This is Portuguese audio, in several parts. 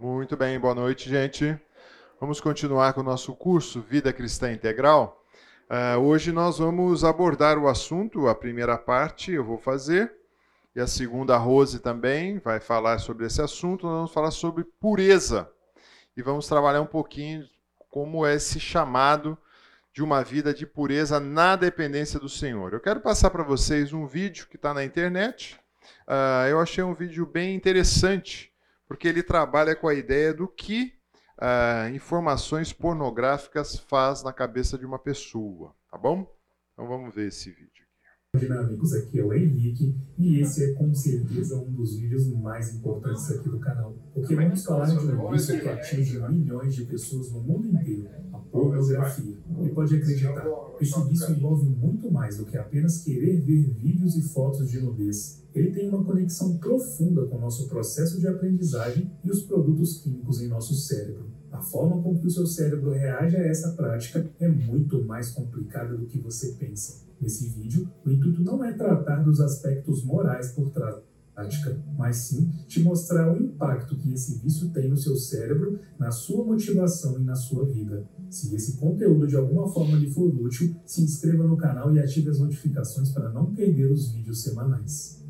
Muito bem, boa noite, gente. Vamos continuar com o nosso curso Vida Cristã Integral. Uh, hoje nós vamos abordar o assunto, a primeira parte eu vou fazer, e a segunda, a Rose também vai falar sobre esse assunto. Nós vamos falar sobre pureza e vamos trabalhar um pouquinho como é esse chamado de uma vida de pureza na dependência do Senhor. Eu quero passar para vocês um vídeo que está na internet. Uh, eu achei um vídeo bem interessante, porque ele trabalha com a ideia do que uh, informações pornográficas faz na cabeça de uma pessoa, tá bom? Então vamos ver esse vídeo. Dinâmicos, aqui é o Henrique e esse é com certeza um dos vídeos mais importantes aqui do canal, porque vamos falar de um vício que atinge milhões de pessoas no mundo inteiro, pornografia. E pode acreditar, esse vício envolve muito mais do que apenas querer ver vídeos e fotos de nudez. Ele tem uma conexão profunda com o nosso processo de aprendizagem e os produtos químicos em nosso cérebro. A forma com que o seu cérebro reage a essa prática é muito mais complicada do que você pensa. Nesse vídeo, o intuito não é tratar dos aspectos morais por trás da prática, mas sim te mostrar o impacto que esse vício tem no seu cérebro, na sua motivação e na sua vida. Se esse conteúdo de alguma forma lhe for útil, se inscreva no canal e ative as notificações para não perder os vídeos semanais.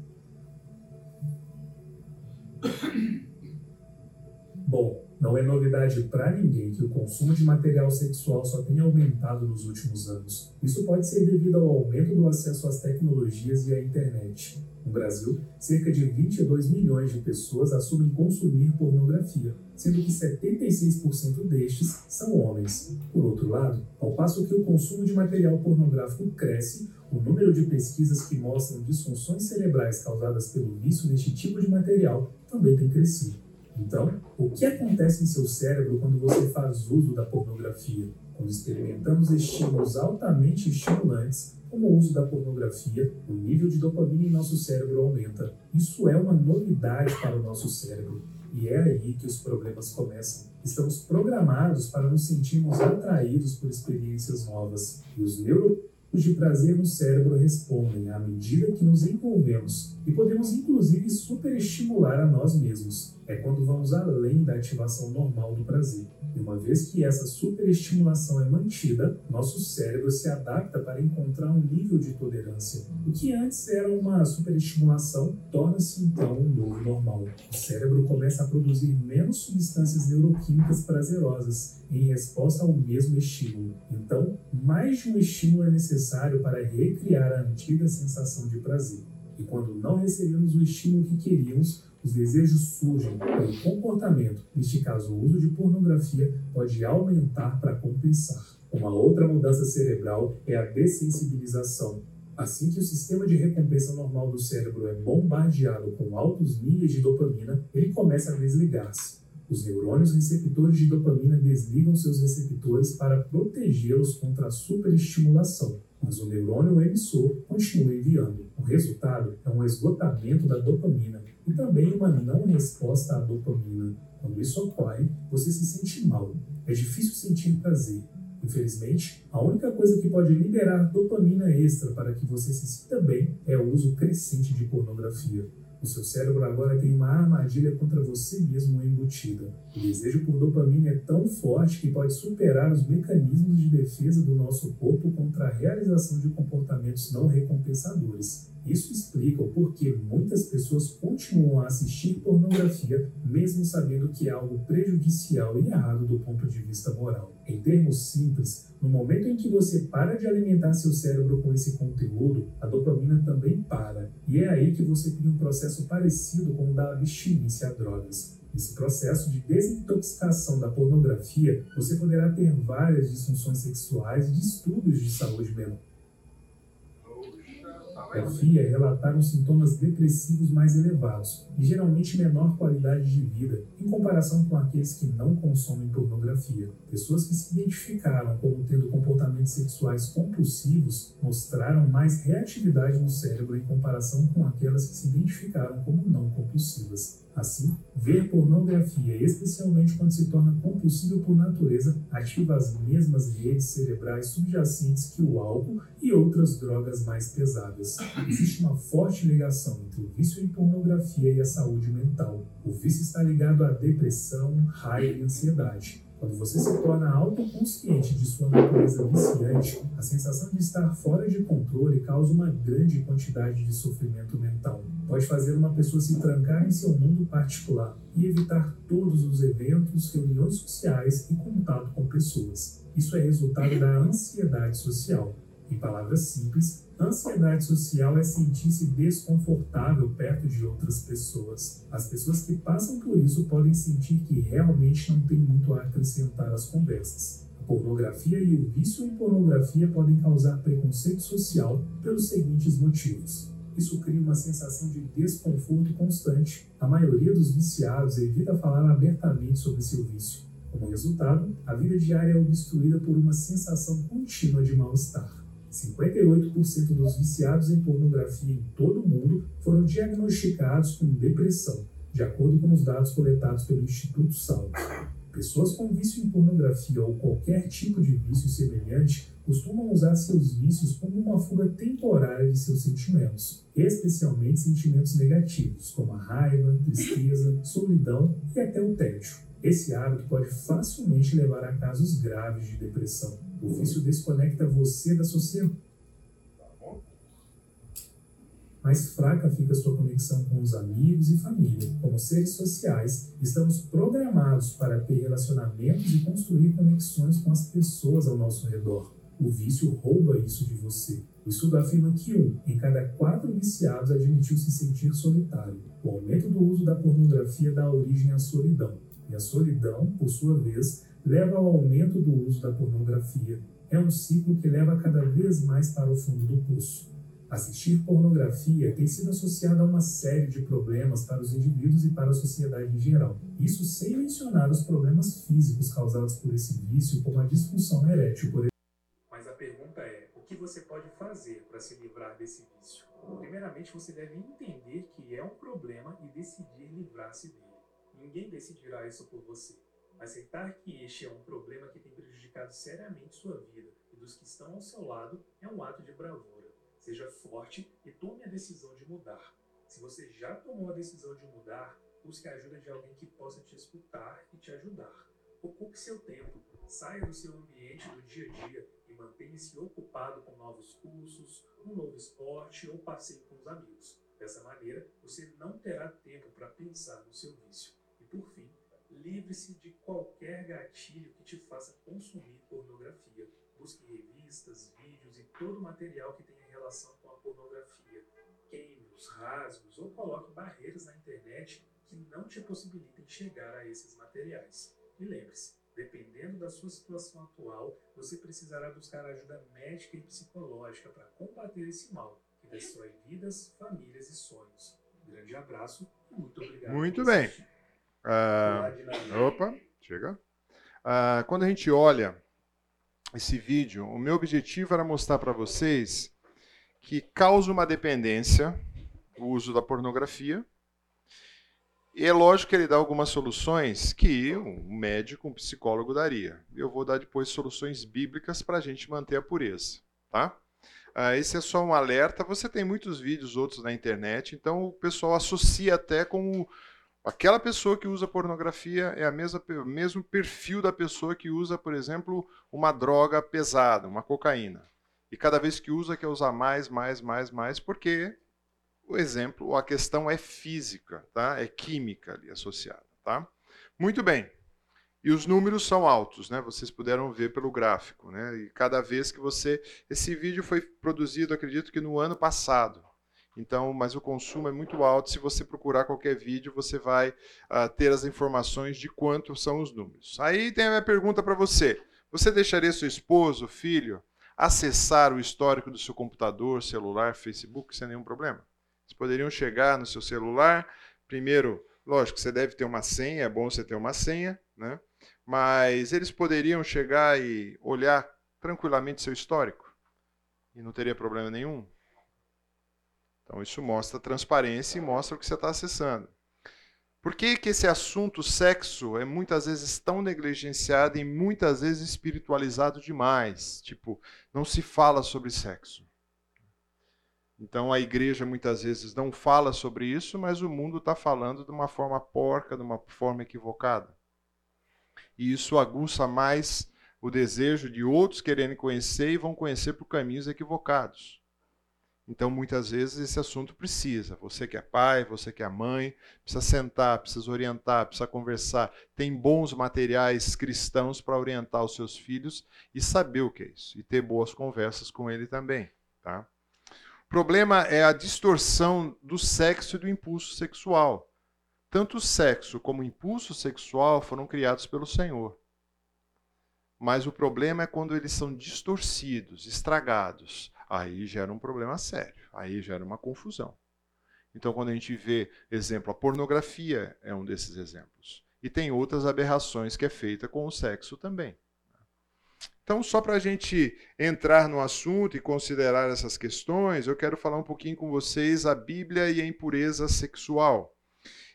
Bom, não é novidade para ninguém que o consumo de material sexual só tenha aumentado nos últimos anos. Isso pode ser devido ao aumento do acesso às tecnologias e à internet. No Brasil, cerca de 22 milhões de pessoas assumem consumir pornografia, sendo que 76% destes são homens. Por outro lado, ao passo que o consumo de material pornográfico cresce, o número de pesquisas que mostram disfunções cerebrais causadas pelo vício neste tipo de material também tem crescido. Então, o que acontece em seu cérebro quando você faz uso da pornografia? Quando experimentamos estímulos altamente estimulantes, como o uso da pornografia, o nível de dopamina em nosso cérebro aumenta. Isso é uma novidade para o nosso cérebro. E é aí que os problemas começam. Estamos programados para nos sentirmos atraídos por experiências novas. E os neuro os de prazer no cérebro respondem à medida que nos envolvemos e podemos inclusive superestimular a nós mesmos. É quando vamos além da ativação normal do prazer. E uma vez que essa superestimulação é mantida, nosso cérebro se adapta para encontrar um nível de tolerância. O que antes era uma superestimulação torna-se então um novo normal. O cérebro começa a produzir menos substâncias neuroquímicas prazerosas em resposta ao mesmo estímulo. Então, mais de um estímulo é necessário para recriar a antiga sensação de prazer. E quando não recebemos o estímulo que queríamos, os desejos surgem pelo comportamento. Neste caso, o uso de pornografia pode aumentar para compensar. Uma outra mudança cerebral é a dessensibilização. Assim que o sistema de recompensa normal do cérebro é bombardeado com altos níveis de dopamina, ele começa a desligar-se. Os neurônios receptores de dopamina desligam seus receptores para protegê-los contra a superestimulação, mas o neurônio emissor continua enviando. O resultado é um esgotamento da dopamina e também uma não resposta à dopamina. Quando isso ocorre, você se sente mal. É difícil sentir prazer. Infelizmente, a única coisa que pode liberar dopamina extra para que você se sinta bem é o uso crescente de pornografia. O seu cérebro agora tem uma armadilha contra você mesmo embutida. O desejo por dopamina é tão forte que pode superar os mecanismos de defesa do nosso corpo contra a realização de comportamentos não recompensadores. Isso explica o porquê muitas pessoas continuam a assistir pornografia, mesmo sabendo que é algo prejudicial e errado do ponto de vista moral. Em termos simples, no momento em que você para de alimentar seu cérebro com esse conteúdo, a dopamina também para. E é aí que você cria um processo parecido com o da abstinência a drogas. Nesse processo de desintoxicação da pornografia, você poderá ter várias disfunções sexuais e distúrbios de saúde mental Pornografia relataram sintomas depressivos mais elevados e geralmente menor qualidade de vida em comparação com aqueles que não consomem pornografia. Pessoas que se identificaram como tendo comportamentos sexuais compulsivos mostraram mais reatividade no cérebro em comparação com aquelas que se identificaram como não compulsivas. Assim, ver pornografia, especialmente quando se torna compulsivo por natureza, ativa as mesmas redes cerebrais subjacentes que o álcool e outras drogas mais pesadas. Existe uma forte ligação entre o vício em pornografia e a saúde mental. O vício está ligado à depressão, raiva e ansiedade. Quando você se torna autoconsciente de sua natureza viciante, a sensação de estar fora de controle causa uma grande quantidade de sofrimento mental. Pode fazer uma pessoa se trancar em seu mundo particular e evitar todos os eventos, reuniões sociais e contato com pessoas. Isso é resultado da ansiedade social. Em palavras simples, ansiedade social é sentir-se desconfortável perto de outras pessoas. As pessoas que passam por isso podem sentir que realmente não tem muito a acrescentar às conversas. A pornografia e o vício em pornografia podem causar preconceito social pelos seguintes motivos. Isso cria uma sensação de desconforto constante. A maioria dos viciados evita falar abertamente sobre seu vício. Como resultado, a vida diária é obstruída por uma sensação contínua de mal-estar. 58% dos viciados em pornografia em todo o mundo foram diagnosticados com depressão, de acordo com os dados coletados pelo Instituto Salto. Pessoas com vício em pornografia ou qualquer tipo de vício semelhante costumam usar seus vícios como uma fuga temporária de seus sentimentos, especialmente sentimentos negativos, como a raiva, tristeza, solidão e até o tédio. Esse hábito pode facilmente levar a casos graves de depressão. O vício desconecta você da sociedade. Mais fraca fica sua conexão com os amigos e família. Como seres sociais, estamos programados para ter relacionamentos e construir conexões com as pessoas ao nosso redor. O vício rouba isso de você. O estudo afirma que um em cada quatro viciados admitiu se sentir solitário. O aumento do uso da pornografia dá origem à solidão. E a solidão, por sua vez, leva ao aumento do uso da pornografia. É um ciclo que leva cada vez mais para o fundo do poço. Assistir pornografia tem sido associado a uma série de problemas para os indivíduos e para a sociedade em geral. Isso sem mencionar os problemas físicos causados por esse vício, como a disfunção erétil, por exemplo. Mas a pergunta é: o que você pode fazer para se livrar desse vício? Primeiramente, você deve entender que é um problema e decidir livrar-se dele. Ninguém decidirá isso por você. Aceitar que este é um problema que tem prejudicado seriamente sua vida e dos que estão ao seu lado é um ato de bravura. Seja forte e tome a decisão de mudar. Se você já tomou a decisão de mudar, busque a ajuda de alguém que possa te escutar e te ajudar. Ocupe seu tempo, saia do seu ambiente do dia a dia e mantenha-se ocupado com novos cursos, um novo esporte ou passeio com os amigos. Dessa maneira, você não terá tempo para pensar no seu vício. E por fim, livre-se de qualquer gatilho que te faça consumir pornografia. Busque revistas, vídeos e todo material que tenha relação com a pornografia. Queime-os, rasgue-os ou coloque barreiras na internet que não te possibilitem chegar a esses materiais. E lembre-se, dependendo da sua situação atual, você precisará buscar ajuda médica e psicológica para combater esse mal que destrói vidas, famílias e sonhos. Um grande abraço e muito obrigado. Muito bem. Ah, opa, chega. Ah, quando a gente olha esse vídeo, o meu objetivo era mostrar para vocês que causa uma dependência o uso da pornografia. E é lógico que ele dá algumas soluções que um médico, um psicólogo daria. Eu vou dar depois soluções bíblicas para a gente manter a pureza, tá? Ah, esse é só um alerta. Você tem muitos vídeos outros na internet, então o pessoal associa até com Aquela pessoa que usa pornografia é a mesma, o mesmo perfil da pessoa que usa, por exemplo, uma droga pesada, uma cocaína. E cada vez que usa, quer usar mais, mais, mais, mais, porque o exemplo, a questão é física, tá? é química ali associada. Tá? Muito bem. E os números são altos, né? Vocês puderam ver pelo gráfico, né? E cada vez que você. Esse vídeo foi produzido, acredito que no ano passado. Então, mas o consumo é muito alto. Se você procurar qualquer vídeo, você vai uh, ter as informações de quanto são os números. Aí tem a minha pergunta para você: você deixaria seu esposo, filho, acessar o histórico do seu computador, celular, Facebook sem nenhum problema? Eles poderiam chegar no seu celular. Primeiro, lógico, você deve ter uma senha. É bom você ter uma senha, né? Mas eles poderiam chegar e olhar tranquilamente seu histórico e não teria problema nenhum. Então isso mostra transparência e mostra o que você está acessando. Por que, que esse assunto sexo é muitas vezes tão negligenciado e muitas vezes espiritualizado demais? Tipo, não se fala sobre sexo. Então a igreja muitas vezes não fala sobre isso, mas o mundo está falando de uma forma porca, de uma forma equivocada. E isso aguça mais o desejo de outros quererem conhecer e vão conhecer por caminhos equivocados. Então, muitas vezes, esse assunto precisa. Você que é pai, você que é mãe, precisa sentar, precisa orientar, precisa conversar. Tem bons materiais cristãos para orientar os seus filhos e saber o que é isso. E ter boas conversas com ele também. Tá? O problema é a distorção do sexo e do impulso sexual. Tanto o sexo como o impulso sexual foram criados pelo Senhor. Mas o problema é quando eles são distorcidos, estragados aí gera um problema sério, aí gera uma confusão. Então, quando a gente vê, exemplo, a pornografia é um desses exemplos. E tem outras aberrações que é feita com o sexo também. Então, só para a gente entrar no assunto e considerar essas questões, eu quero falar um pouquinho com vocês a Bíblia e a impureza sexual.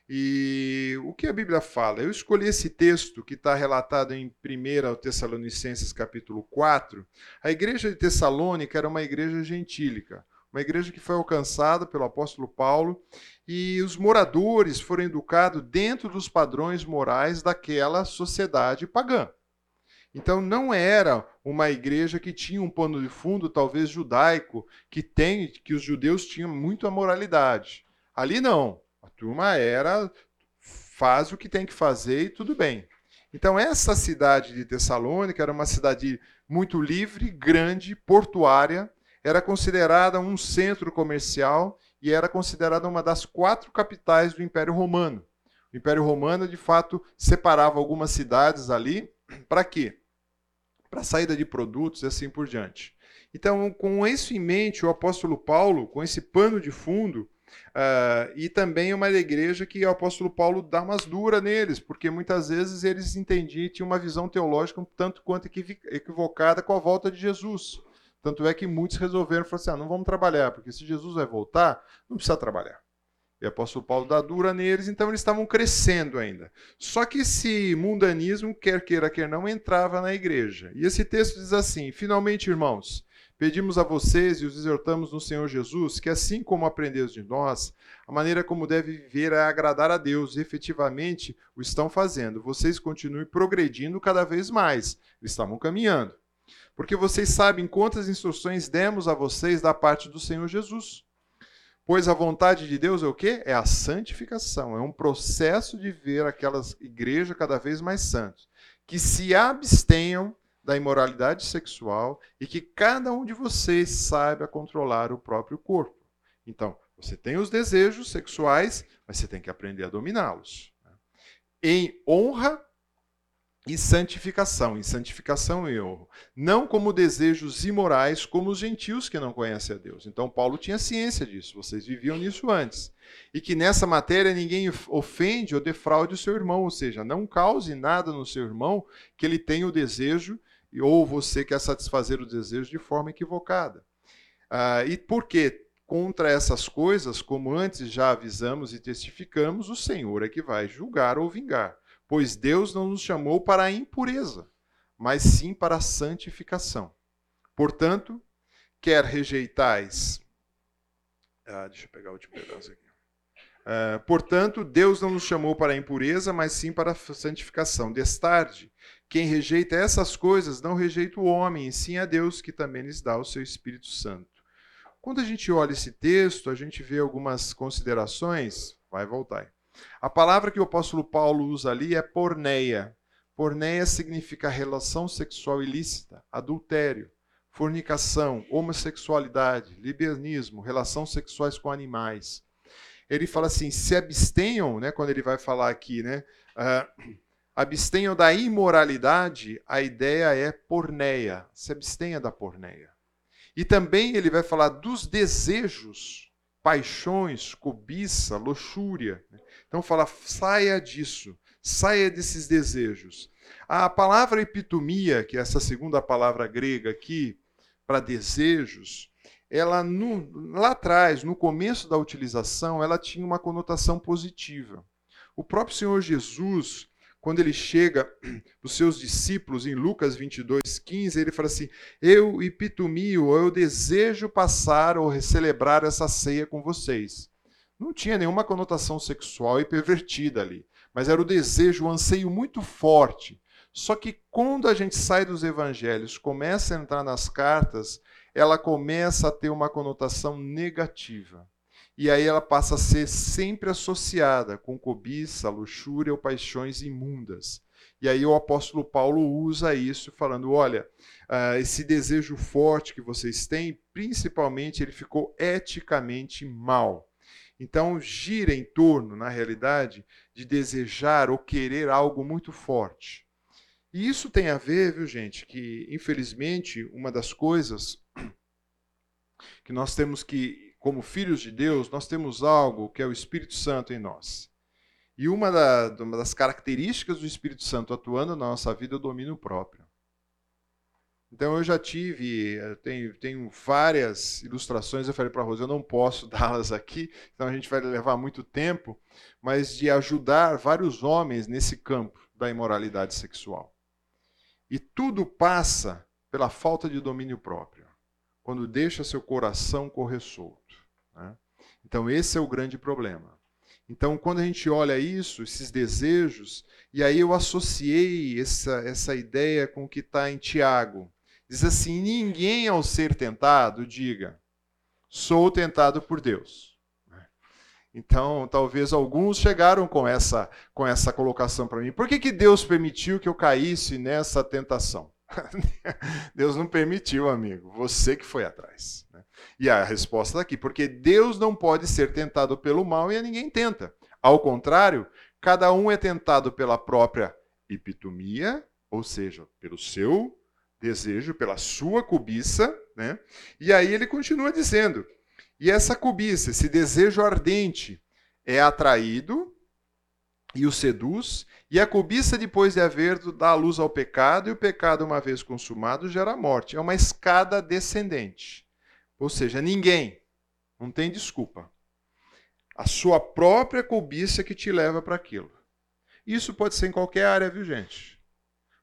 E o que a Bíblia fala? Eu escolhi esse texto que está relatado em 1 Tessalonicenses capítulo 4. A igreja de Tessalônica era uma igreja gentílica, uma igreja que foi alcançada pelo apóstolo Paulo, e os moradores foram educados dentro dos padrões morais daquela sociedade pagã. Então não era uma igreja que tinha um pano de fundo, talvez judaico, que tem que os judeus tinham muito a moralidade. Ali não. A turma era faz o que tem que fazer e tudo bem. Então essa cidade de Tessalônica era uma cidade muito livre, grande, portuária, era considerada um centro comercial e era considerada uma das quatro capitais do Império Romano. O Império Romano, de fato, separava algumas cidades ali para quê? Para saída de produtos e assim por diante. Então, com isso em mente, o apóstolo Paulo, com esse pano de fundo, Uh, e também uma igreja que o apóstolo Paulo dá umas duras neles, porque muitas vezes eles entendiam tinham uma visão teológica um tanto quanto equivocada com a volta de Jesus. Tanto é que muitos resolveram falar assim: ah, não vamos trabalhar, porque se Jesus vai voltar, não precisa trabalhar. E o apóstolo Paulo dá dura neles, então eles estavam crescendo ainda. Só que esse mundanismo, quer queira, quer não, entrava na igreja. E esse texto diz assim: finalmente, irmãos, Pedimos a vocês e os exortamos no Senhor Jesus que, assim como aprendeu de nós, a maneira como deve viver é agradar a Deus e efetivamente o estão fazendo. Vocês continuem progredindo cada vez mais. Estavam caminhando. Porque vocês sabem quantas instruções demos a vocês da parte do Senhor Jesus. Pois a vontade de Deus é o quê? É a santificação. É um processo de ver aquelas igrejas cada vez mais santas. Que se abstenham da imoralidade sexual e que cada um de vocês saiba controlar o próprio corpo. Então, você tem os desejos sexuais, mas você tem que aprender a dominá-los. Né? Em honra e santificação. Em santificação e honra. Não como desejos imorais, como os gentios que não conhecem a Deus. Então, Paulo tinha ciência disso, vocês viviam nisso antes. E que nessa matéria ninguém ofende ou defraude o seu irmão, ou seja, não cause nada no seu irmão que ele tenha o desejo ou você quer satisfazer o desejo de forma equivocada. Ah, e por quê? Contra essas coisas, como antes já avisamos e testificamos, o Senhor é que vai julgar ou vingar. Pois Deus não nos chamou para a impureza, mas sim para a santificação. Portanto, quer rejeitais. Ah, deixa eu pegar o último pedaço aqui. Uh, portanto, Deus não nos chamou para a impureza, mas sim para a santificação. Destarde, quem rejeita essas coisas não rejeita o homem, e sim a Deus, que também lhes dá o seu Espírito Santo. Quando a gente olha esse texto, a gente vê algumas considerações. Vai voltar. A palavra que o apóstolo Paulo usa ali é porneia. Porneia significa relação sexual ilícita, adultério, fornicação, homossexualidade, libernismo, relações sexuais com animais. Ele fala assim: se abstenham, né, quando ele vai falar aqui, né? Uh, abstenham da imoralidade, a ideia é porneia. Se abstenha da porneia. E também ele vai falar dos desejos, paixões, cobiça, luxúria. Então fala, saia disso, saia desses desejos. A palavra epitomia, que é essa segunda palavra grega aqui, para desejos, ela no, lá atrás, no começo da utilização, ela tinha uma conotação positiva. O próprio Senhor Jesus, quando ele chega os seus discípulos em Lucas 22, 15, ele fala assim: Eu, Epitumio, eu desejo passar ou celebrar essa ceia com vocês. Não tinha nenhuma conotação sexual e pervertida ali, mas era o desejo, o anseio muito forte. Só que quando a gente sai dos evangelhos, começa a entrar nas cartas, ela começa a ter uma conotação negativa. E aí ela passa a ser sempre associada com cobiça, luxúria ou paixões imundas. E aí o apóstolo Paulo usa isso, falando: olha, uh, esse desejo forte que vocês têm, principalmente ele ficou eticamente mal. Então gira em torno, na realidade, de desejar ou querer algo muito forte. E isso tem a ver, viu, gente, que infelizmente uma das coisas que nós temos que, como filhos de Deus, nós temos algo que é o Espírito Santo em nós. E uma, da, uma das características do Espírito Santo atuando na nossa vida é o domínio próprio. Então eu já tive, eu tenho, tenho várias ilustrações, eu falei para a Rosa, eu não posso dá-las aqui, então a gente vai levar muito tempo, mas de ajudar vários homens nesse campo da imoralidade sexual. E tudo passa pela falta de domínio próprio, quando deixa seu coração correr solto. Né? Então, esse é o grande problema. Então, quando a gente olha isso, esses desejos, e aí eu associei essa, essa ideia com o que está em Tiago. Diz assim: ninguém ao ser tentado diga, sou tentado por Deus. Então, talvez alguns chegaram com essa, com essa colocação para mim. Por que, que Deus permitiu que eu caísse nessa tentação? Deus não permitiu, amigo. Você que foi atrás. E a resposta está aqui: porque Deus não pode ser tentado pelo mal e a ninguém tenta. Ao contrário, cada um é tentado pela própria epitomia, ou seja, pelo seu desejo, pela sua cobiça. Né? E aí ele continua dizendo: e essa cobiça, esse desejo ardente, é atraído e o seduz, e a cobiça, depois de haver, dá luz ao pecado, e o pecado, uma vez consumado, gera morte. É uma escada descendente. Ou seja, ninguém, não tem desculpa. A sua própria cobiça que te leva para aquilo. Isso pode ser em qualquer área, viu, gente?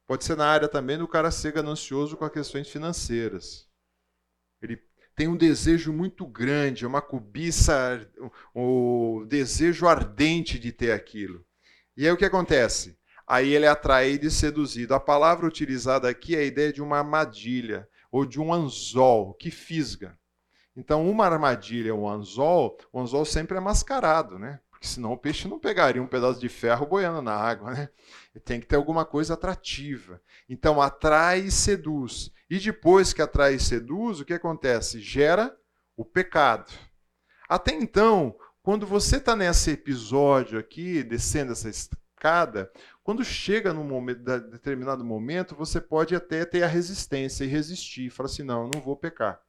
Pode ser na área também do cara ser ganancioso com as questões financeiras. Ele tem um desejo muito grande, uma cobiça, o desejo ardente de ter aquilo. E aí o que acontece? Aí ele é atraído e seduzido. A palavra utilizada aqui é a ideia de uma armadilha ou de um anzol que fisga. Então, uma armadilha, um anzol, o anzol sempre é mascarado, né? Porque senão o peixe não pegaria um pedaço de ferro boiando na água, né? Tem que ter alguma coisa atrativa. Então, atrai e seduz. E depois que atrai e seduz, o que acontece? Gera o pecado. Até então, quando você está nesse episódio aqui, descendo essa escada, quando chega num momento, determinado momento, você pode até ter a resistência e resistir. Fala assim, não, não vou pecar.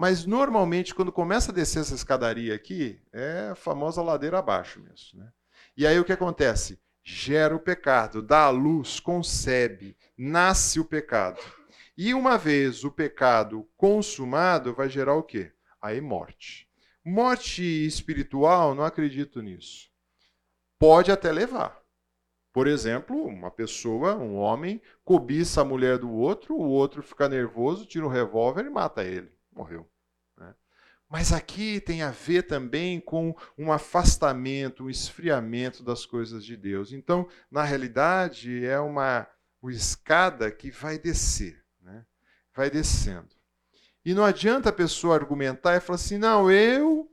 Mas normalmente, quando começa a descer essa escadaria aqui, é a famosa ladeira abaixo mesmo. Né? E aí o que acontece? Gera o pecado, dá a luz, concebe, nasce o pecado. E uma vez o pecado consumado, vai gerar o quê? Aí morte. Morte espiritual, não acredito nisso. Pode até levar. Por exemplo, uma pessoa, um homem, cobiça a mulher do outro, o outro fica nervoso, tira o revólver e mata ele. Morreu. Né? Mas aqui tem a ver também com um afastamento, um esfriamento das coisas de Deus. Então, na realidade, é uma, uma escada que vai descer vai descendo. E não adianta a pessoa argumentar e falar assim: não, eu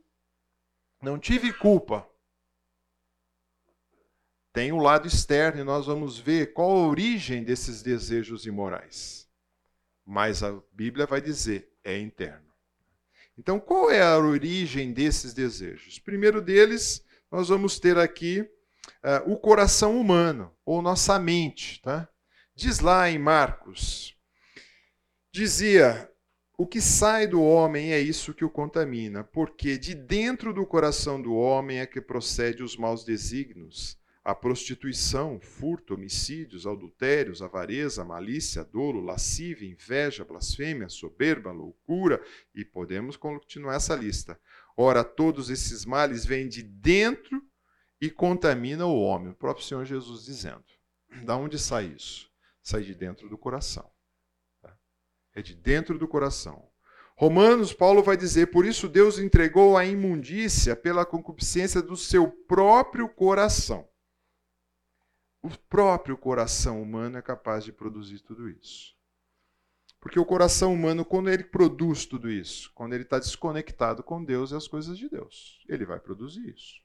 não tive culpa. Tem o um lado externo e nós vamos ver qual a origem desses desejos imorais. Mas a Bíblia vai dizer: é interno. Então, qual é a origem desses desejos? Primeiro deles, nós vamos ter aqui uh, o coração humano, ou nossa mente. Tá? Diz lá em Marcos, Dizia: O que sai do homem é isso que o contamina, porque de dentro do coração do homem é que procede os maus desígnios, a prostituição, furto, homicídios, adultérios, avareza, malícia, dolo, lascívia, inveja, blasfêmia, soberba, loucura, e podemos continuar essa lista. Ora, todos esses males vêm de dentro e contamina o homem. O próprio Senhor Jesus dizendo. Da onde sai isso? Sai de dentro do coração. Tá? É de dentro do coração. Romanos, Paulo vai dizer: por isso Deus entregou a imundícia pela concupiscência do seu próprio coração. O próprio coração humano é capaz de produzir tudo isso. Porque o coração humano, quando ele produz tudo isso, quando ele está desconectado com Deus e as coisas de Deus, ele vai produzir isso.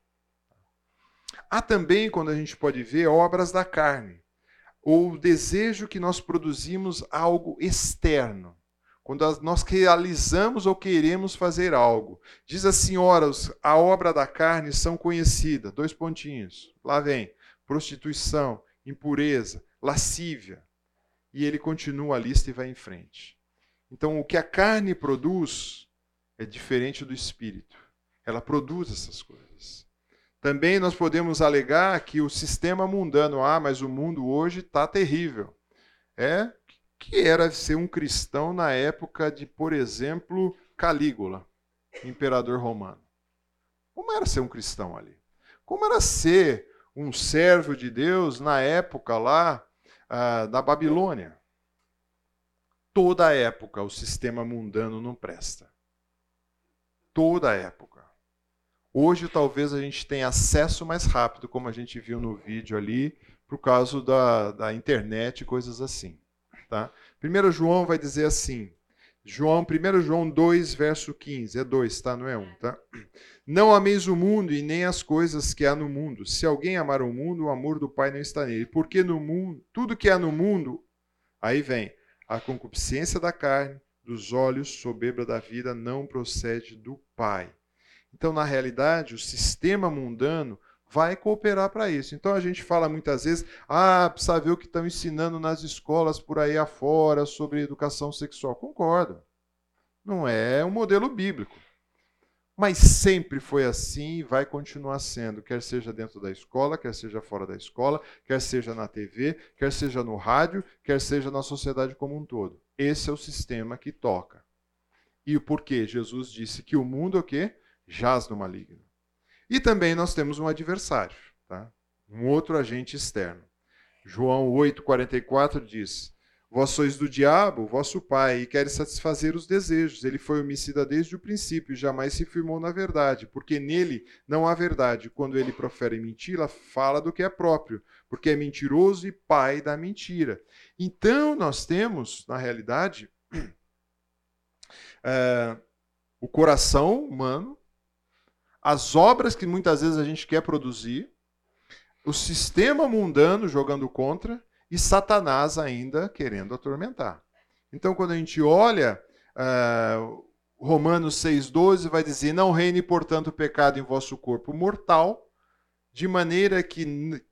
Há também, quando a gente pode ver, obras da carne, ou o desejo que nós produzimos algo externo. Quando nós realizamos ou queremos fazer algo. Diz assim, ora, a obra da carne são conhecidas. Dois pontinhos. Lá vem. Prostituição, impureza, lascívia. E ele continua a lista e vai em frente. Então, o que a carne produz é diferente do espírito. Ela produz essas coisas. Também nós podemos alegar que o sistema mundano, ah, mas o mundo hoje está terrível. É que era ser um cristão na época de, por exemplo, Calígula, imperador romano. Como era ser um cristão ali? Como era ser um servo de Deus na época lá ah, da Babilônia? Toda época o sistema mundano não presta. Toda época. Hoje talvez a gente tenha acesso mais rápido, como a gente viu no vídeo ali, por causa da, da internet e coisas assim. Tá? 1 João vai dizer assim, João, 1 João 2, verso 15, é 2, tá? Não é 1, tá? Não ameis o mundo e nem as coisas que há no mundo. Se alguém amar o mundo, o amor do Pai não está nele. Porque no mundo, tudo que há no mundo, aí vem a concupiscência da carne, dos olhos, soberba da vida, não procede do Pai. Então, na realidade, o sistema mundano vai cooperar para isso. Então a gente fala muitas vezes, ah, precisa ver o que estão ensinando nas escolas por aí afora sobre educação sexual. Concordo. Não é um modelo bíblico. Mas sempre foi assim e vai continuar sendo, quer seja dentro da escola, quer seja fora da escola, quer seja na TV, quer seja no rádio, quer seja na sociedade como um todo. Esse é o sistema que toca. E o porquê? Jesus disse que o mundo é o quê? jaz no maligno. E também nós temos um adversário, tá? um outro agente externo. João 8,44 diz: Vós sois do diabo, vosso pai, e queres satisfazer os desejos. Ele foi homicida desde o princípio jamais se firmou na verdade, porque nele não há verdade. Quando ele profere mentira, fala do que é próprio, porque é mentiroso e pai da mentira. Então nós temos, na realidade, é, o coração humano as obras que muitas vezes a gente quer produzir, o sistema mundano jogando contra e Satanás ainda querendo atormentar. Então, quando a gente olha uh, Romanos 6,12, vai dizer: Não reine, portanto, o pecado em vosso corpo mortal, de maneira que,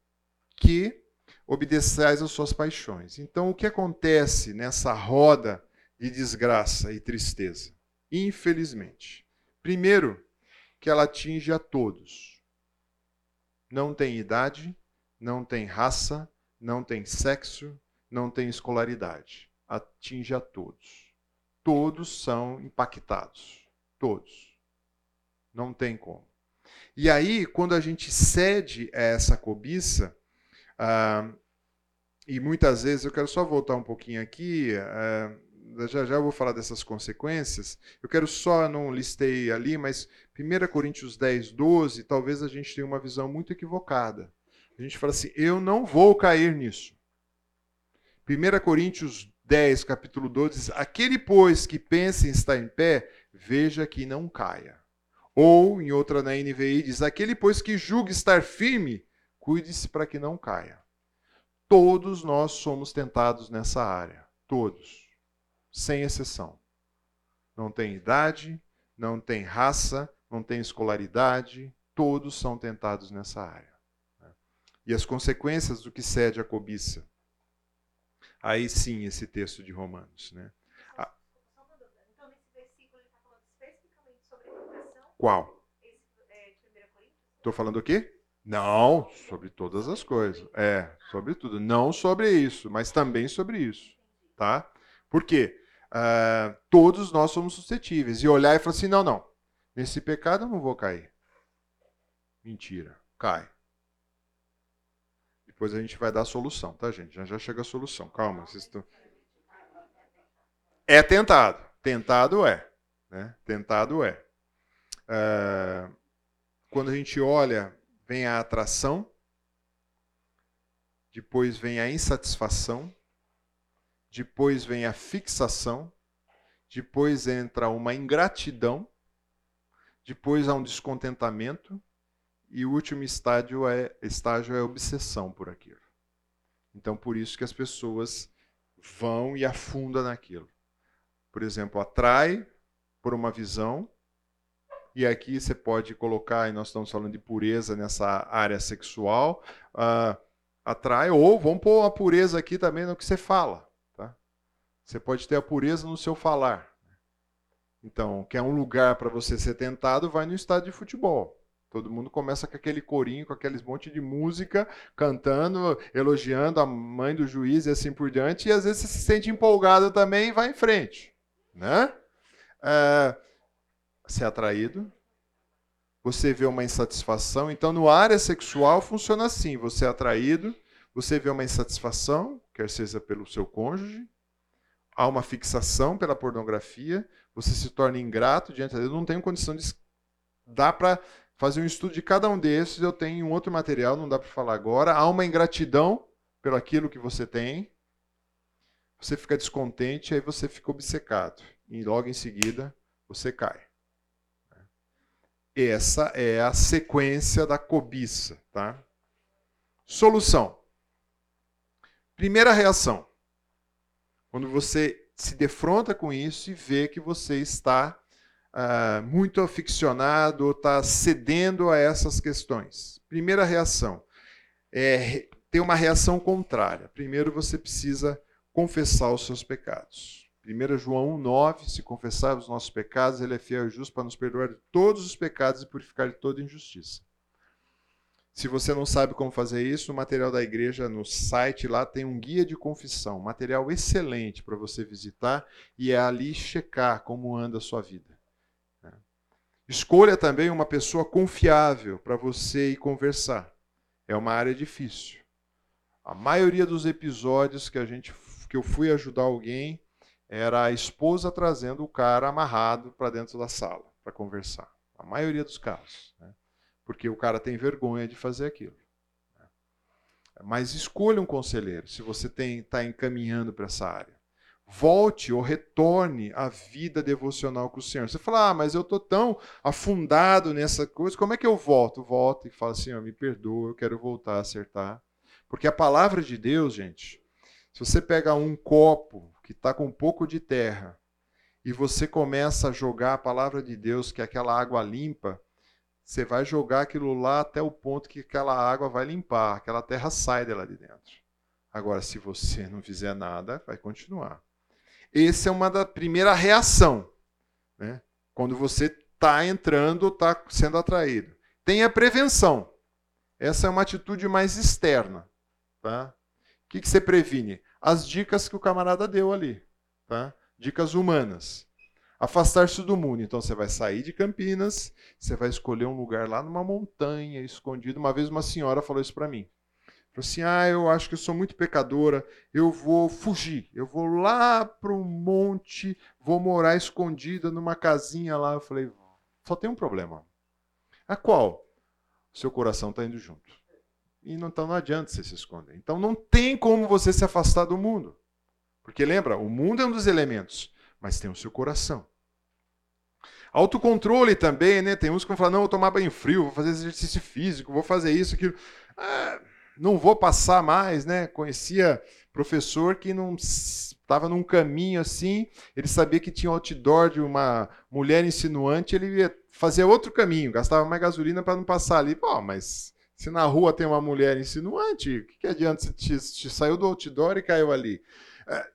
que obedeçais às suas paixões. Então, o que acontece nessa roda de desgraça e tristeza? Infelizmente. Primeiro, que ela atinge a todos. Não tem idade, não tem raça, não tem sexo, não tem escolaridade. Atinge a todos. Todos são impactados. Todos. Não tem como. E aí, quando a gente cede a essa cobiça, ah, e muitas vezes, eu quero só voltar um pouquinho aqui, ah, já já eu vou falar dessas consequências. Eu quero só, não listei ali, mas 1 Coríntios 10, 12, talvez a gente tenha uma visão muito equivocada. A gente fala assim: eu não vou cair nisso. 1 Coríntios 10, capítulo 12, diz: Aquele, pois, que pensa em estar em pé, veja que não caia. Ou, em outra na NVI, diz: Aquele, pois, que julga estar firme, cuide-se para que não caia. Todos nós somos tentados nessa área. Todos sem exceção. Não tem idade, não tem raça, não tem escolaridade, todos são tentados nessa área. Né? E as consequências do que cede a cobiça. Aí sim, esse texto de Romanos. Né? Ah. Então, Qual? Estou falando o quê? Não, sobre todas as coisas. É, sobre tudo. Não sobre isso, mas também sobre isso. Tá? Por quê? Uh, todos nós somos suscetíveis. E olhar e falar assim: não, não, nesse pecado eu não vou cair. Mentira, cai. Depois a gente vai dar a solução, tá, gente? Já já chega a solução. Calma, vocês estão. É tentado. Tentado é. Né? Tentado é. é. Quando a gente olha, vem a atração, depois vem a insatisfação, depois vem a fixação, depois entra uma ingratidão, depois há um descontentamento e o último estágio é estágio é obsessão por aquilo. Então por isso que as pessoas vão e afundam naquilo. Por exemplo, atrai por uma visão e aqui você pode colocar, e nós estamos falando de pureza nessa área sexual, uh, atrai, ou vamos pôr a pureza aqui também no que você fala. Tá? Você pode ter a pureza no seu falar. Então, quer um lugar para você ser tentado, vai no estádio de futebol. Todo mundo começa com aquele corinho, com aqueles monte de música, cantando, elogiando a mãe do juiz e assim por diante, e às vezes você se sente empolgado também e vai em frente. Né? É, ser atraído, você vê uma insatisfação. Então, no área sexual funciona assim: você é atraído, você vê uma insatisfação, quer seja pelo seu cônjuge, há uma fixação pela pornografia, você se torna ingrato diante de Deus. Eu não tenho condição de. Dá para fazer um estudo de cada um desses, eu tenho um outro material, não dá para falar agora. Há uma ingratidão pelo aquilo que você tem. Você fica descontente, aí você fica obcecado. E logo em seguida, você cai. Essa é a sequência da cobiça, tá? Solução. Primeira reação. Quando você se defronta com isso e vê que você está uh, muito aficionado ou está cedendo a essas questões. Primeira reação é ter uma reação contrária. Primeiro você precisa confessar os seus pecados. 1 João 9, se confessarmos os nossos pecados, ele é fiel e justo para nos perdoar de todos os pecados e purificar de toda injustiça. Se você não sabe como fazer isso, o material da igreja no site lá tem um guia de confissão, material excelente para você visitar e é ali checar como anda a sua vida. Né? Escolha também uma pessoa confiável para você ir conversar. É uma área difícil. A maioria dos episódios que a gente que eu fui ajudar alguém, era a esposa trazendo o cara amarrado para dentro da sala para conversar. A maioria dos casos. Né? Porque o cara tem vergonha de fazer aquilo. Né? Mas escolha um conselheiro se você está encaminhando para essa área. Volte ou retorne à vida devocional com o Senhor. Você fala, ah, mas eu estou tão afundado nessa coisa, como é que eu volto? Volta e fala, Senhor, me perdoa, eu quero voltar a acertar. Porque a palavra de Deus, gente, se você pega um copo que está com um pouco de terra, e você começa a jogar a palavra de Deus, que é aquela água limpa, você vai jogar aquilo lá até o ponto que aquela água vai limpar, aquela terra sai dela de dentro. Agora, se você não fizer nada, vai continuar. Essa é uma da primeira reação, né? quando você está entrando, está sendo atraído. Tem a prevenção. Essa é uma atitude mais externa. Tá? O que, que você previne? as dicas que o camarada deu ali, tá? Dicas humanas. Afastar-se do mundo. Então você vai sair de Campinas, você vai escolher um lugar lá numa montanha, escondido. Uma vez uma senhora falou isso para mim. Falou assim: "Ah, eu acho que eu sou muito pecadora, eu vou fugir. Eu vou lá um monte, vou morar escondida numa casinha lá". Eu falei: "Só tem um problema". A qual? O seu coração está indo junto. E não, então não adianta você se esconder. Então não tem como você se afastar do mundo. Porque lembra, o mundo é um dos elementos, mas tem o seu coração. Autocontrole também, né? Tem uns que vão falar, não, vou tomar banho frio, vou fazer exercício físico, vou fazer isso, aquilo. Ah, não vou passar mais, né? Conhecia professor que não estava num caminho assim, ele sabia que tinha outdoor de uma mulher insinuante, ele ia fazer outro caminho, gastava mais gasolina para não passar ali. Pô, mas se na rua tem uma mulher insinuante, o que, que adianta se te, te saiu do outdoor e caiu ali? É,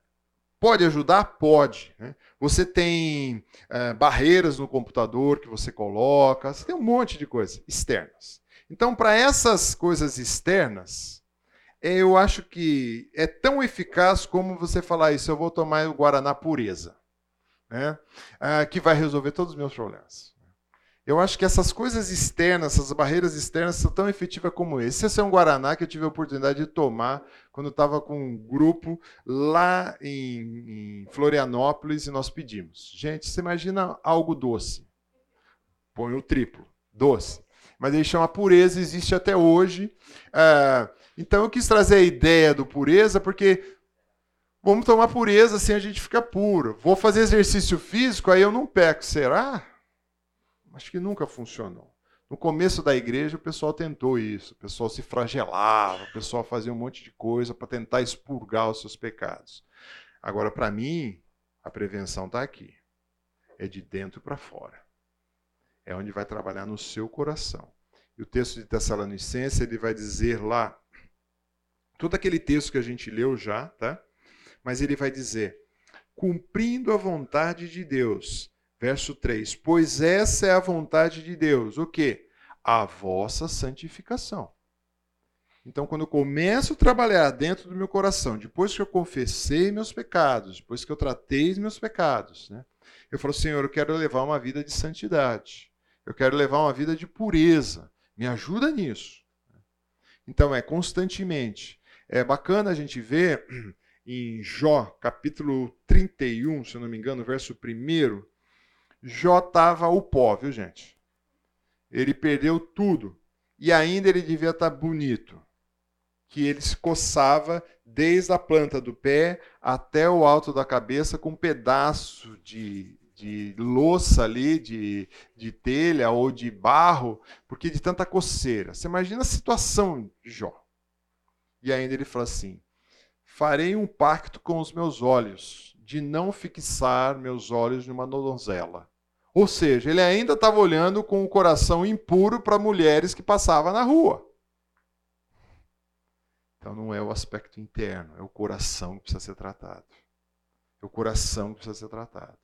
pode ajudar? Pode. Né? Você tem é, barreiras no computador que você coloca, você tem um monte de coisas externas. Então, para essas coisas externas, eu acho que é tão eficaz como você falar isso, eu vou tomar o Guaraná pureza, né? É, que vai resolver todos os meus problemas. Eu acho que essas coisas externas, essas barreiras externas são tão efetivas como esse. Esse é um Guaraná que eu tive a oportunidade de tomar quando estava com um grupo lá em, em, Florianópolis e nós pedimos. Gente, você imagina algo doce. Põe o triplo, doce. Mas ele chama pureza, existe até hoje. É, então eu quis trazer a ideia do pureza, porque vamos tomar pureza assim a gente fica puro. Vou fazer exercício físico, aí eu não peco. Será? Acho que nunca funcionou. No começo da igreja, o pessoal tentou isso. O pessoal se fragelava, o pessoal fazia um monte de coisa para tentar expurgar os seus pecados. Agora, para mim, a prevenção está aqui. É de dentro para fora. É onde vai trabalhar no seu coração. E o texto de Tessalonicenses, ele vai dizer lá, todo aquele texto que a gente leu já, tá? Mas ele vai dizer: cumprindo a vontade de Deus Verso 3: Pois essa é a vontade de Deus, o quê? A vossa santificação. Então, quando eu começo a trabalhar dentro do meu coração, depois que eu confessei meus pecados, depois que eu tratei meus pecados, né, eu falo, Senhor, eu quero levar uma vida de santidade, eu quero levar uma vida de pureza, me ajuda nisso. Então, é constantemente. É bacana a gente ver em Jó, capítulo 31, se eu não me engano, verso 1, Jó estava o pó, viu, gente? Ele perdeu tudo. E ainda ele devia estar tá bonito. Que ele se coçava desde a planta do pé até o alto da cabeça com um pedaço de, de louça ali, de, de telha ou de barro, porque de tanta coceira. Você imagina a situação de Jó. E ainda ele fala assim: Farei um pacto com os meus olhos, de não fixar meus olhos numa donzela. Ou seja, ele ainda estava olhando com o coração impuro para mulheres que passavam na rua. Então não é o aspecto interno, é o coração que precisa ser tratado. É o coração que precisa ser tratado.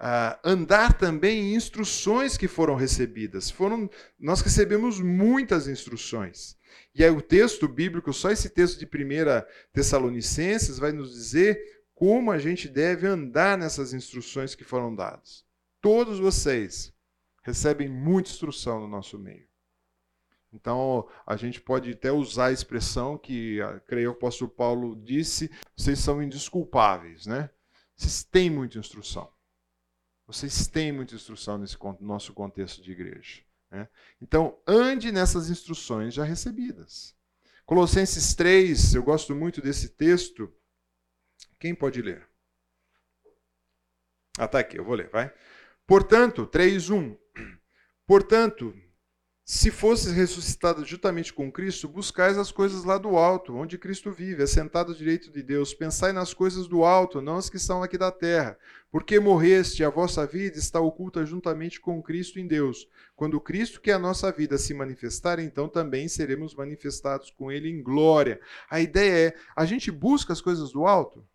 Uh, andar também em instruções que foram recebidas. Foram, nós recebemos muitas instruções. E aí o texto bíblico, só esse texto de 1 Tessalonicenses, vai nos dizer como a gente deve andar nessas instruções que foram dadas. Todos vocês recebem muita instrução no nosso meio. Então, a gente pode até usar a expressão que, ah, creio, o apóstolo Paulo disse: vocês são indisculpáveis, né? Vocês têm muita instrução. Vocês têm muita instrução nesse nosso contexto de igreja. Né? Então, ande nessas instruções já recebidas. Colossenses 3, eu gosto muito desse texto. Quem pode ler? Ah, tá aqui, eu vou ler, vai. Portanto, 3:1. Portanto, se fosses ressuscitados juntamente com Cristo, buscais as coisas lá do alto, onde Cristo vive, assentado direito de Deus. Pensai nas coisas do alto, não as que estão aqui da terra. Porque morreste, a vossa vida está oculta juntamente com Cristo em Deus. Quando Cristo, que é a nossa vida, se manifestar, então também seremos manifestados com Ele em glória. A ideia é: a gente busca as coisas do alto?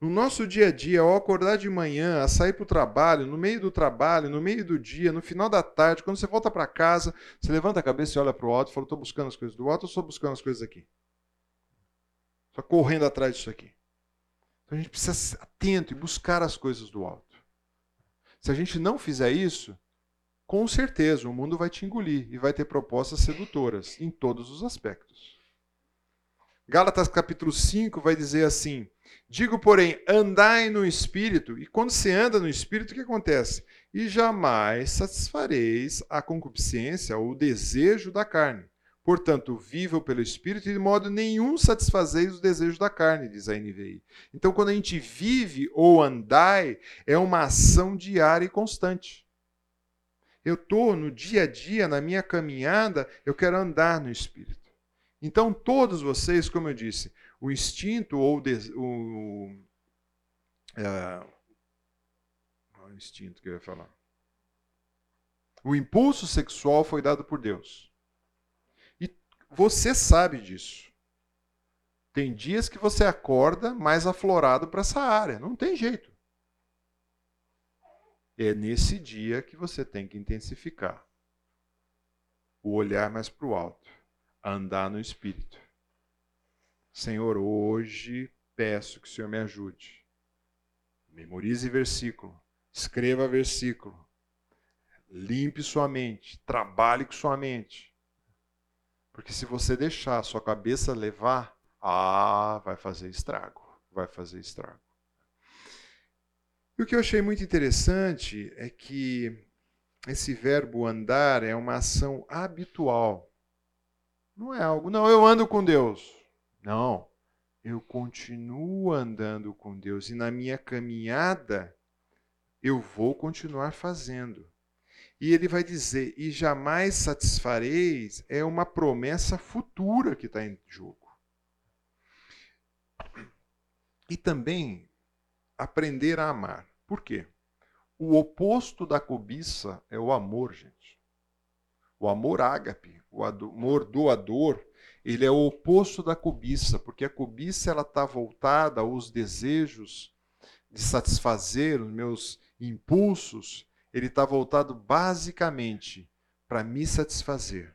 No nosso dia a dia, ao acordar de manhã, a sair para o trabalho, no meio do trabalho, no meio do dia, no final da tarde, quando você volta para casa, você levanta a cabeça e olha para o alto e fala: estou buscando as coisas do alto ou estou buscando as coisas aqui? Estou correndo atrás disso aqui. Então a gente precisa ser atento e buscar as coisas do alto. Se a gente não fizer isso, com certeza o mundo vai te engolir e vai ter propostas sedutoras em todos os aspectos. Gálatas capítulo 5 vai dizer assim: Digo, porém, andai no espírito, e quando se anda no espírito, o que acontece? E jamais satisfareis a concupiscência ou o desejo da carne. Portanto, vivam pelo espírito e de modo nenhum satisfazeis os desejos da carne, diz a NVI. Então, quando a gente vive ou andai, é uma ação diária e constante. Eu estou no dia a dia, na minha caminhada, eu quero andar no espírito. Então, todos vocês, como eu disse, o instinto ou o, é, o instinto que eu ia falar. O impulso sexual foi dado por Deus. E você sabe disso. Tem dias que você acorda mais aflorado para essa área. Não tem jeito. É nesse dia que você tem que intensificar o olhar mais para o alto andar no Espírito. Senhor, hoje peço que o Senhor me ajude. Memorize versículo, escreva versículo, limpe sua mente, trabalhe com sua mente. Porque se você deixar a sua cabeça levar, ah, vai fazer estrago, vai fazer estrago. E o que eu achei muito interessante é que esse verbo andar é uma ação habitual. Não é algo, não, eu ando com Deus. Não, eu continuo andando com Deus e na minha caminhada eu vou continuar fazendo. E ele vai dizer: e jamais satisfareis, é uma promessa futura que está em jogo. E também aprender a amar. Por quê? O oposto da cobiça é o amor, gente. O amor ágape, o amor doador, ele é o oposto da cobiça, porque a cobiça ela está voltada aos desejos de satisfazer os meus impulsos, ele está voltado basicamente para me satisfazer.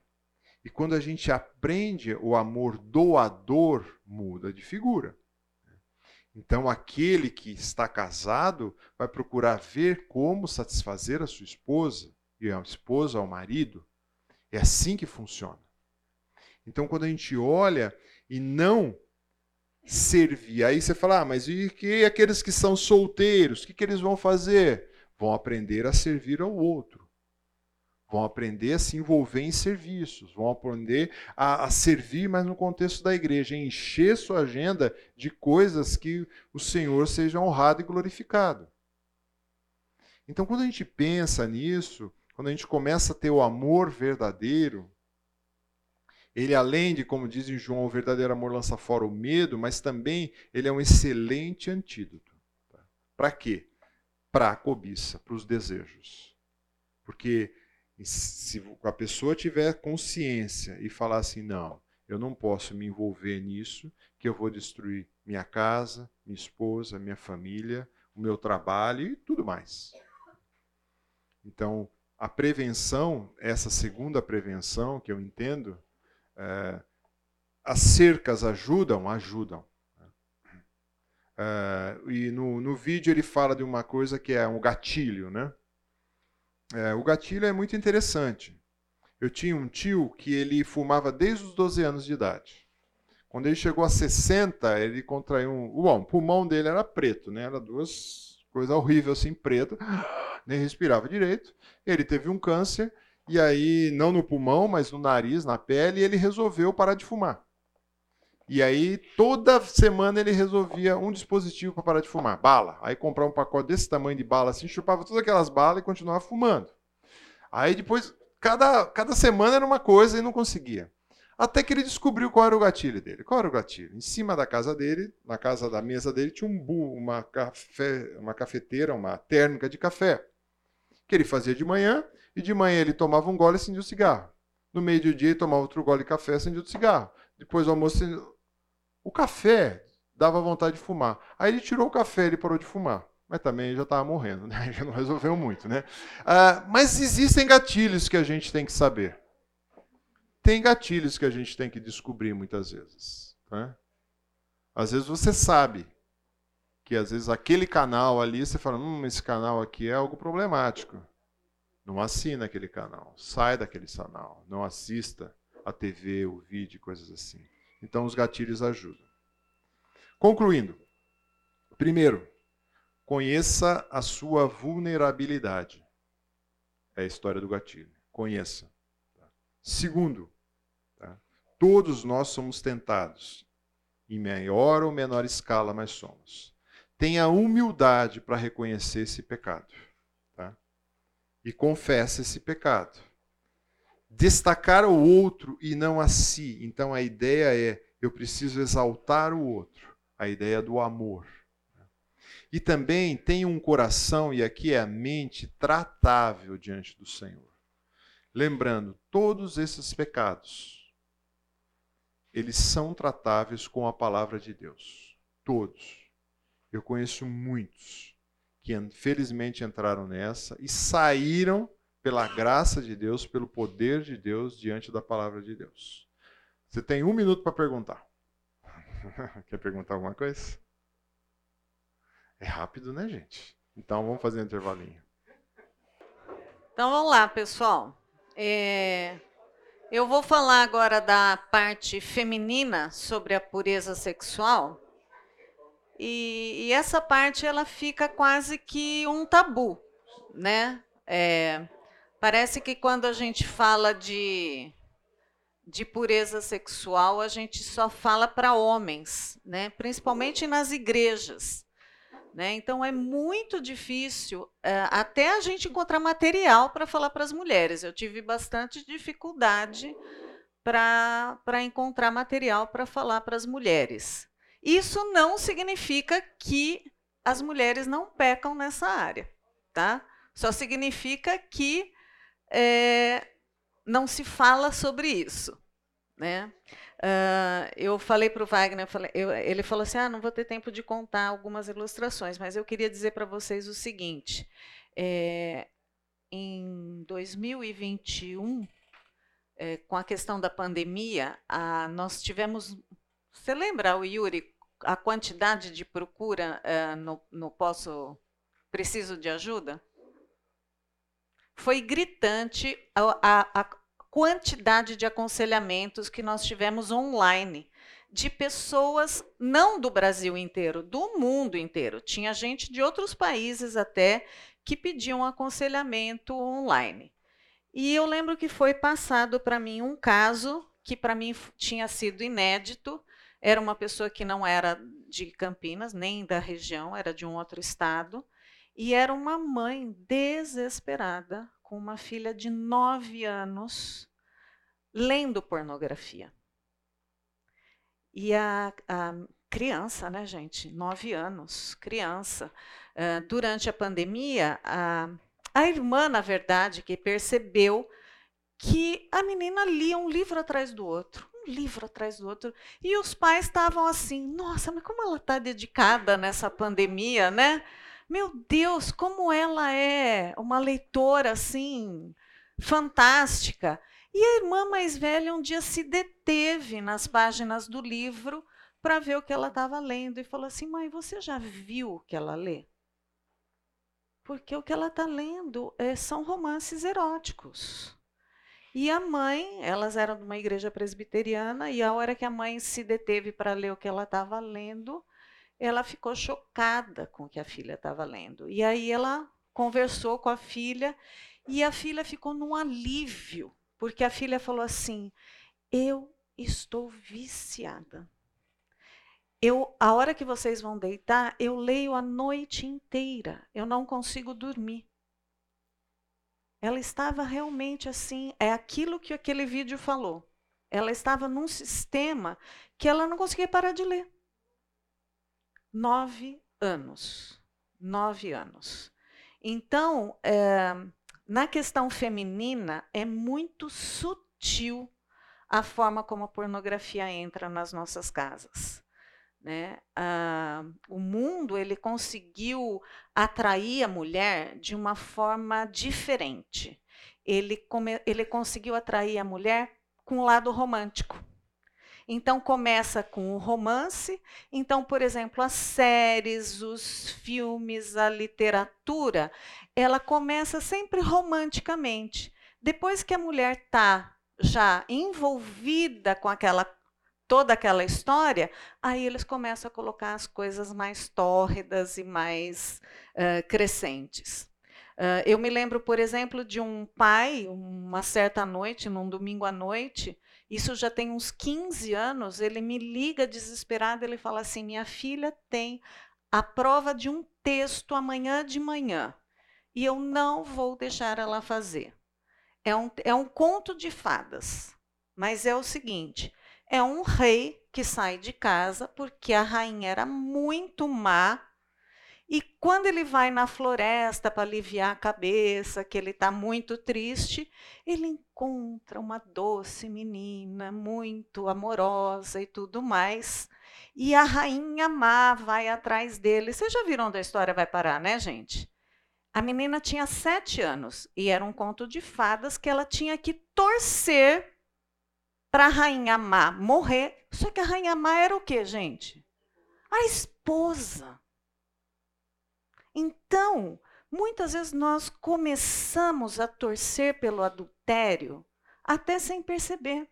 E quando a gente aprende o amor doador, muda de figura. Então, aquele que está casado vai procurar ver como satisfazer a sua esposa, e a esposa ao marido. É assim que funciona. Então, quando a gente olha e não servir, aí você fala, ah, mas e que aqueles que são solteiros, o que, que eles vão fazer? Vão aprender a servir ao outro vão aprender a se envolver em serviços, vão aprender a, a, servir, mas no contexto da igreja, encher sua agenda de coisas que o Senhor seja honrado e glorificado. Então, quando a gente pensa nisso, quando a gente começa a ter o amor verdadeiro, ele, além de, como diz em João, o verdadeiro amor lança fora o medo, mas também ele é um excelente antídoto. Tá? Para quê? Para a cobiça, para os desejos. Porque se a pessoa tiver consciência e falar assim, não, eu não posso me envolver nisso, que eu vou destruir minha casa, minha esposa, minha família, o meu trabalho e tudo mais. Então, a prevenção, essa segunda prevenção que eu entendo, é, as cercas ajudam? Ajudam. É, e no, no vídeo ele fala de uma coisa que é um gatilho, né? É, o gatilho é muito interessante. Eu tinha um tio que ele fumava desde os 12 anos de idade. Quando ele chegou a 60, ele contraiu um. Bom, o pulmão dele era preto, né? Era duas coisas horríveis assim, preto. Nem respirava direito. Ele teve um câncer, e aí, não no pulmão, mas no nariz, na pele, ele resolveu parar de fumar. E aí, toda semana ele resolvia um dispositivo para parar de fumar, bala. Aí comprava um pacote desse tamanho de bala assim, chupava todas aquelas balas e continuava fumando. Aí depois, cada, cada semana era uma coisa e não conseguia. Até que ele descobriu qual era o gatilho dele. Qual era o gatilho? Em cima da casa dele, na casa da mesa dele, tinha um bu, uma, café, uma cafeteira, uma térmica de café. Que ele fazia de manhã, e de manhã ele tomava um gole e acendia o cigarro. No meio do dia ele tomava outro gole de café e acendia o cigarro. Depois do almoço, o café dava vontade de fumar. Aí ele tirou o café, ele parou de fumar. Mas também já estava morrendo, né? já não resolveu muito. Né? Ah, mas existem gatilhos que a gente tem que saber. Tem gatilhos que a gente tem que descobrir muitas vezes. Né? Às vezes você sabe que às vezes aquele canal ali, você fala, hum, esse canal aqui é algo problemático. Não assina aquele canal, sai daquele canal, não assista a TV, o vídeo, coisas assim. Então, os gatilhos ajudam. Concluindo, primeiro, conheça a sua vulnerabilidade. É a história do gatilho. Conheça. Segundo, tá? todos nós somos tentados. Em maior ou menor escala, mas somos. Tenha humildade para reconhecer esse pecado. E confesse esse pecado destacar o outro e não a si. Então a ideia é eu preciso exaltar o outro, a ideia do amor. E também tem um coração, e aqui é a mente, tratável diante do Senhor. Lembrando, todos esses pecados, eles são tratáveis com a palavra de Deus. Todos. Eu conheço muitos que felizmente entraram nessa e saíram pela graça de Deus, pelo poder de Deus diante da palavra de Deus. Você tem um minuto para perguntar. Quer perguntar alguma coisa? É rápido, né, gente? Então vamos fazer um intervalinho. Então vamos lá, pessoal. É, eu vou falar agora da parte feminina sobre a pureza sexual. E, e essa parte ela fica quase que um tabu, né? É, parece que quando a gente fala de, de pureza sexual, a gente só fala para homens, né? principalmente nas igrejas. Né? Então é muito difícil é, até a gente encontrar material para falar para as mulheres. Eu tive bastante dificuldade para encontrar material para falar para as mulheres. Isso não significa que as mulheres não pecam nessa área, tá? Só significa que é, não se fala sobre isso, né? Uh, eu falei para o Wagner, falei, eu, ele falou assim: ah, não vou ter tempo de contar algumas ilustrações, mas eu queria dizer para vocês o seguinte: é, em 2021, é, com a questão da pandemia, a, nós tivemos. Você lembra, o Yuri, a quantidade de procura uh, no, no Posso Preciso de Ajuda? Foi gritante a, a, a quantidade de aconselhamentos que nós tivemos online de pessoas não do Brasil inteiro, do mundo inteiro. Tinha gente de outros países até que pediam aconselhamento online. E eu lembro que foi passado para mim um caso que para mim tinha sido inédito. Era uma pessoa que não era de Campinas, nem da região, era de um outro estado. E era uma mãe desesperada com uma filha de nove anos lendo pornografia. E a, a criança, né, gente? Nove anos, criança. Uh, durante a pandemia, a, a irmã, na verdade, que percebeu que a menina lia um livro atrás do outro, um livro atrás do outro, e os pais estavam assim: nossa, mas como ela está dedicada nessa pandemia, né? Meu Deus, como ela é uma leitora assim fantástica. E a irmã mais velha um dia se deteve nas páginas do livro para ver o que ela estava lendo e falou assim: Mãe, você já viu o que ela lê? Porque o que ela está lendo é, são romances eróticos. E a mãe, elas eram de uma igreja presbiteriana, e a hora que a mãe se deteve para ler o que ela estava lendo, ela ficou chocada com o que a filha estava lendo. E aí ela conversou com a filha e a filha ficou num alívio, porque a filha falou assim: Eu estou viciada. Eu, a hora que vocês vão deitar, eu leio a noite inteira. Eu não consigo dormir. Ela estava realmente assim, é aquilo que aquele vídeo falou. Ela estava num sistema que ela não conseguia parar de ler. Nove anos. Nove anos. Então, é, na questão feminina, é muito sutil a forma como a pornografia entra nas nossas casas. Né? Ah, o mundo ele conseguiu atrair a mulher de uma forma diferente. Ele, come, ele conseguiu atrair a mulher com o lado romântico. Então começa com o romance. Então, por exemplo, as séries, os filmes, a literatura, ela começa sempre romanticamente. Depois que a mulher está já envolvida com aquela toda aquela história, aí eles começam a colocar as coisas mais tórridas e mais uh, crescentes. Uh, eu me lembro, por exemplo, de um pai, uma certa noite, num domingo à noite, isso já tem uns 15 anos, ele me liga desesperado, ele fala assim: minha filha tem a prova de um texto amanhã de manhã e eu não vou deixar ela fazer. É um, é um conto de fadas, mas é o seguinte: é um rei que sai de casa porque a rainha era muito má e quando ele vai na floresta para aliviar a cabeça, que ele está muito triste, ele encontra uma doce menina, muito amorosa e tudo mais. E a rainha má vai atrás dele. Vocês já viram onde a história vai parar, né, gente? A menina tinha sete anos e era um conto de fadas que ela tinha que torcer para a rainha má morrer. Só que a rainha má era o quê, gente? A esposa. Então, Muitas vezes nós começamos a torcer pelo adultério até sem perceber.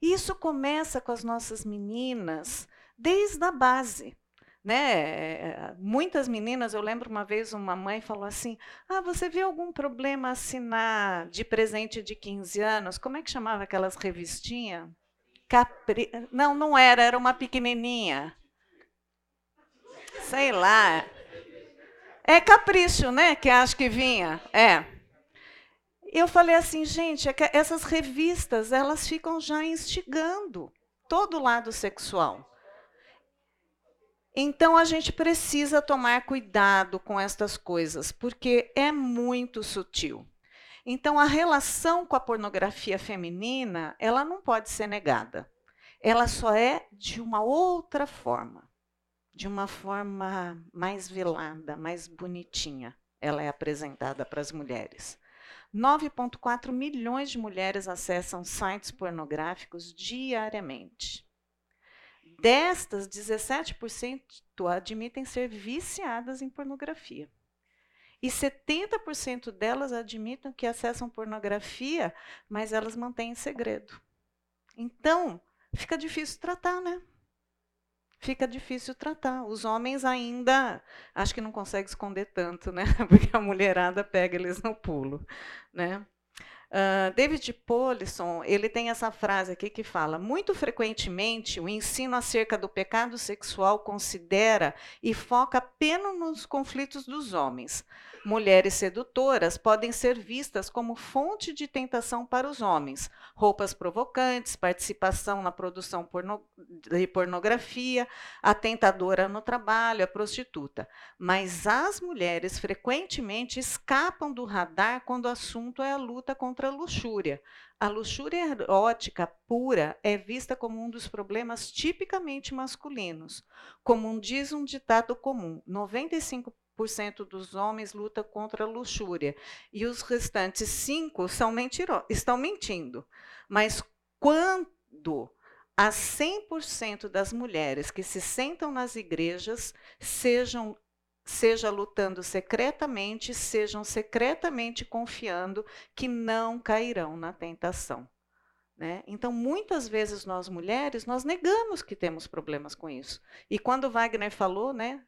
Isso começa com as nossas meninas desde a base. Né? Muitas meninas, eu lembro uma vez uma mãe falou assim: Ah, você viu algum problema assinar de presente de 15 anos? Como é que chamava aquelas revistinhas? Capri... Não, não era, era uma pequenininha. Sei lá. É capricho, né? Que acho que vinha. É. Eu falei assim, gente, é essas revistas, elas ficam já instigando todo o lado sexual. Então a gente precisa tomar cuidado com estas coisas, porque é muito sutil. Então a relação com a pornografia feminina, ela não pode ser negada. Ela só é de uma outra forma de uma forma mais velada, mais bonitinha. Ela é apresentada para as mulheres. 9,4 milhões de mulheres acessam sites pornográficos diariamente. Destas, 17% admitem ser viciadas em pornografia. E 70% delas admitem que acessam pornografia, mas elas mantêm segredo. Então, fica difícil tratar, né? fica difícil tratar. Os homens ainda acho que não conseguem esconder tanto, né? Porque a mulherada pega eles no pulo, né? Uh, David Polisson ele tem essa frase aqui que fala: muito frequentemente o ensino acerca do pecado sexual considera e foca apenas nos conflitos dos homens. Mulheres sedutoras podem ser vistas como fonte de tentação para os homens. Roupas provocantes, participação na produção porno de pornografia, a tentadora no trabalho, a prostituta. Mas as mulheres frequentemente escapam do radar quando o assunto é a luta contra a luxúria. A luxúria erótica pura é vista como um dos problemas tipicamente masculinos. Como diz um ditado comum, 95 dos homens luta contra a luxúria e os restantes 5 são estão mentindo. Mas quando a 100% das mulheres que se sentam nas igrejas sejam seja lutando secretamente, sejam secretamente confiando que não cairão na tentação. Né? Então, muitas vezes nós mulheres, nós negamos que temos problemas com isso. E quando Wagner falou, né,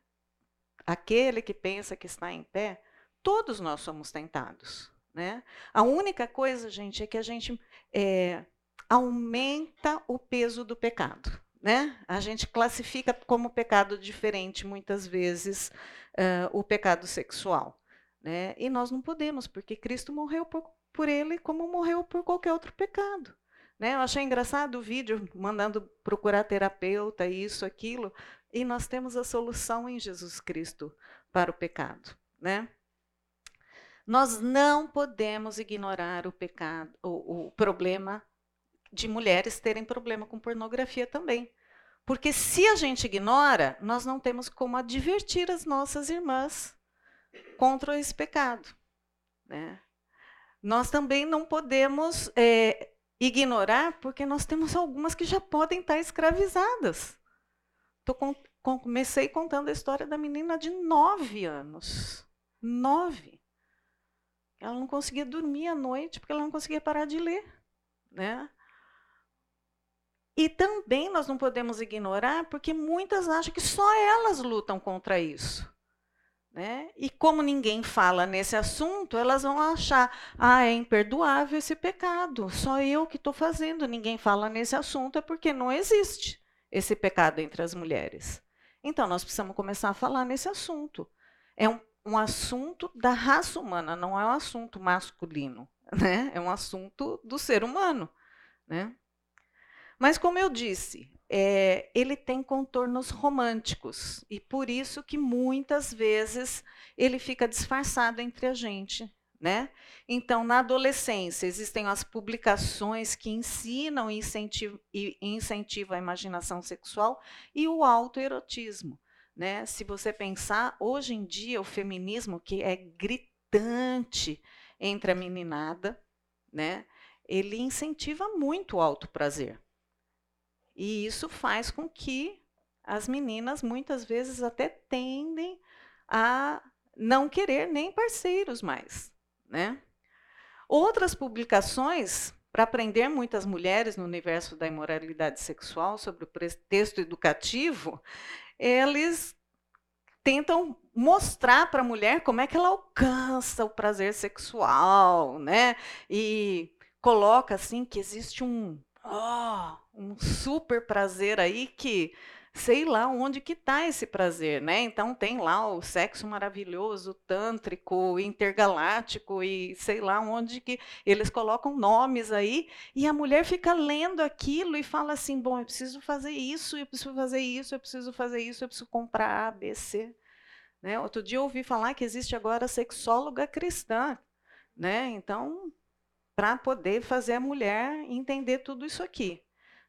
aquele que pensa que está em pé, todos nós somos tentados. Né? A única coisa, gente, é que a gente é, aumenta o peso do pecado. Né? A gente classifica como pecado diferente, muitas vezes, uh, o pecado sexual. Né? E nós não podemos, porque Cristo morreu por, por ele como morreu por qualquer outro pecado. Né? Eu achei engraçado o vídeo mandando procurar terapeuta, isso, aquilo, e nós temos a solução em Jesus Cristo para o pecado, né? Nós não podemos ignorar o pecado, o, o problema de mulheres terem problema com pornografia também. Porque se a gente ignora, nós não temos como advertir as nossas irmãs contra esse pecado. Né? Nós também não podemos é, ignorar, porque nós temos algumas que já podem estar escravizadas. Com, comecei contando a história da menina de nove anos. Nove. Ela não conseguia dormir à noite porque ela não conseguia parar de ler. Né? E também nós não podemos ignorar porque muitas acham que só elas lutam contra isso. Né? E como ninguém fala nesse assunto, elas vão achar, ah, é imperdoável esse pecado, só eu que estou fazendo, ninguém fala nesse assunto, é porque não existe esse pecado entre as mulheres. Então, nós precisamos começar a falar nesse assunto. É um, um assunto da raça humana, não é um assunto masculino. Né? É um assunto do ser humano. Né? Mas, como eu disse, é, ele tem contornos românticos e por isso que muitas vezes ele fica disfarçado entre a gente. Né? Então, na adolescência, existem as publicações que ensinam e incentivam, a imaginação sexual e o autoerotismo. Né? Se você pensar, hoje em dia, o feminismo, que é gritante entre a meninada, né? ele incentiva muito o alto prazer. E isso faz com que as meninas, muitas vezes, até tendem a não querer nem parceiros mais, né? Outras publicações para aprender muitas mulheres no universo da imoralidade sexual sobre o pretexto educativo, eles tentam mostrar para a mulher como é que ela alcança o prazer sexual, né? E coloca assim que existe um, oh, um super prazer aí que sei lá onde que está esse prazer, né? Então tem lá o sexo maravilhoso, tântrico, intergaláctico e sei lá onde que eles colocam nomes aí e a mulher fica lendo aquilo e fala assim, bom, eu preciso fazer isso, eu preciso fazer isso, eu preciso fazer isso, eu preciso comprar A, B, C. Né? Outro dia eu ouvi falar que existe agora sexóloga cristã, né? Então, para poder fazer a mulher entender tudo isso aqui,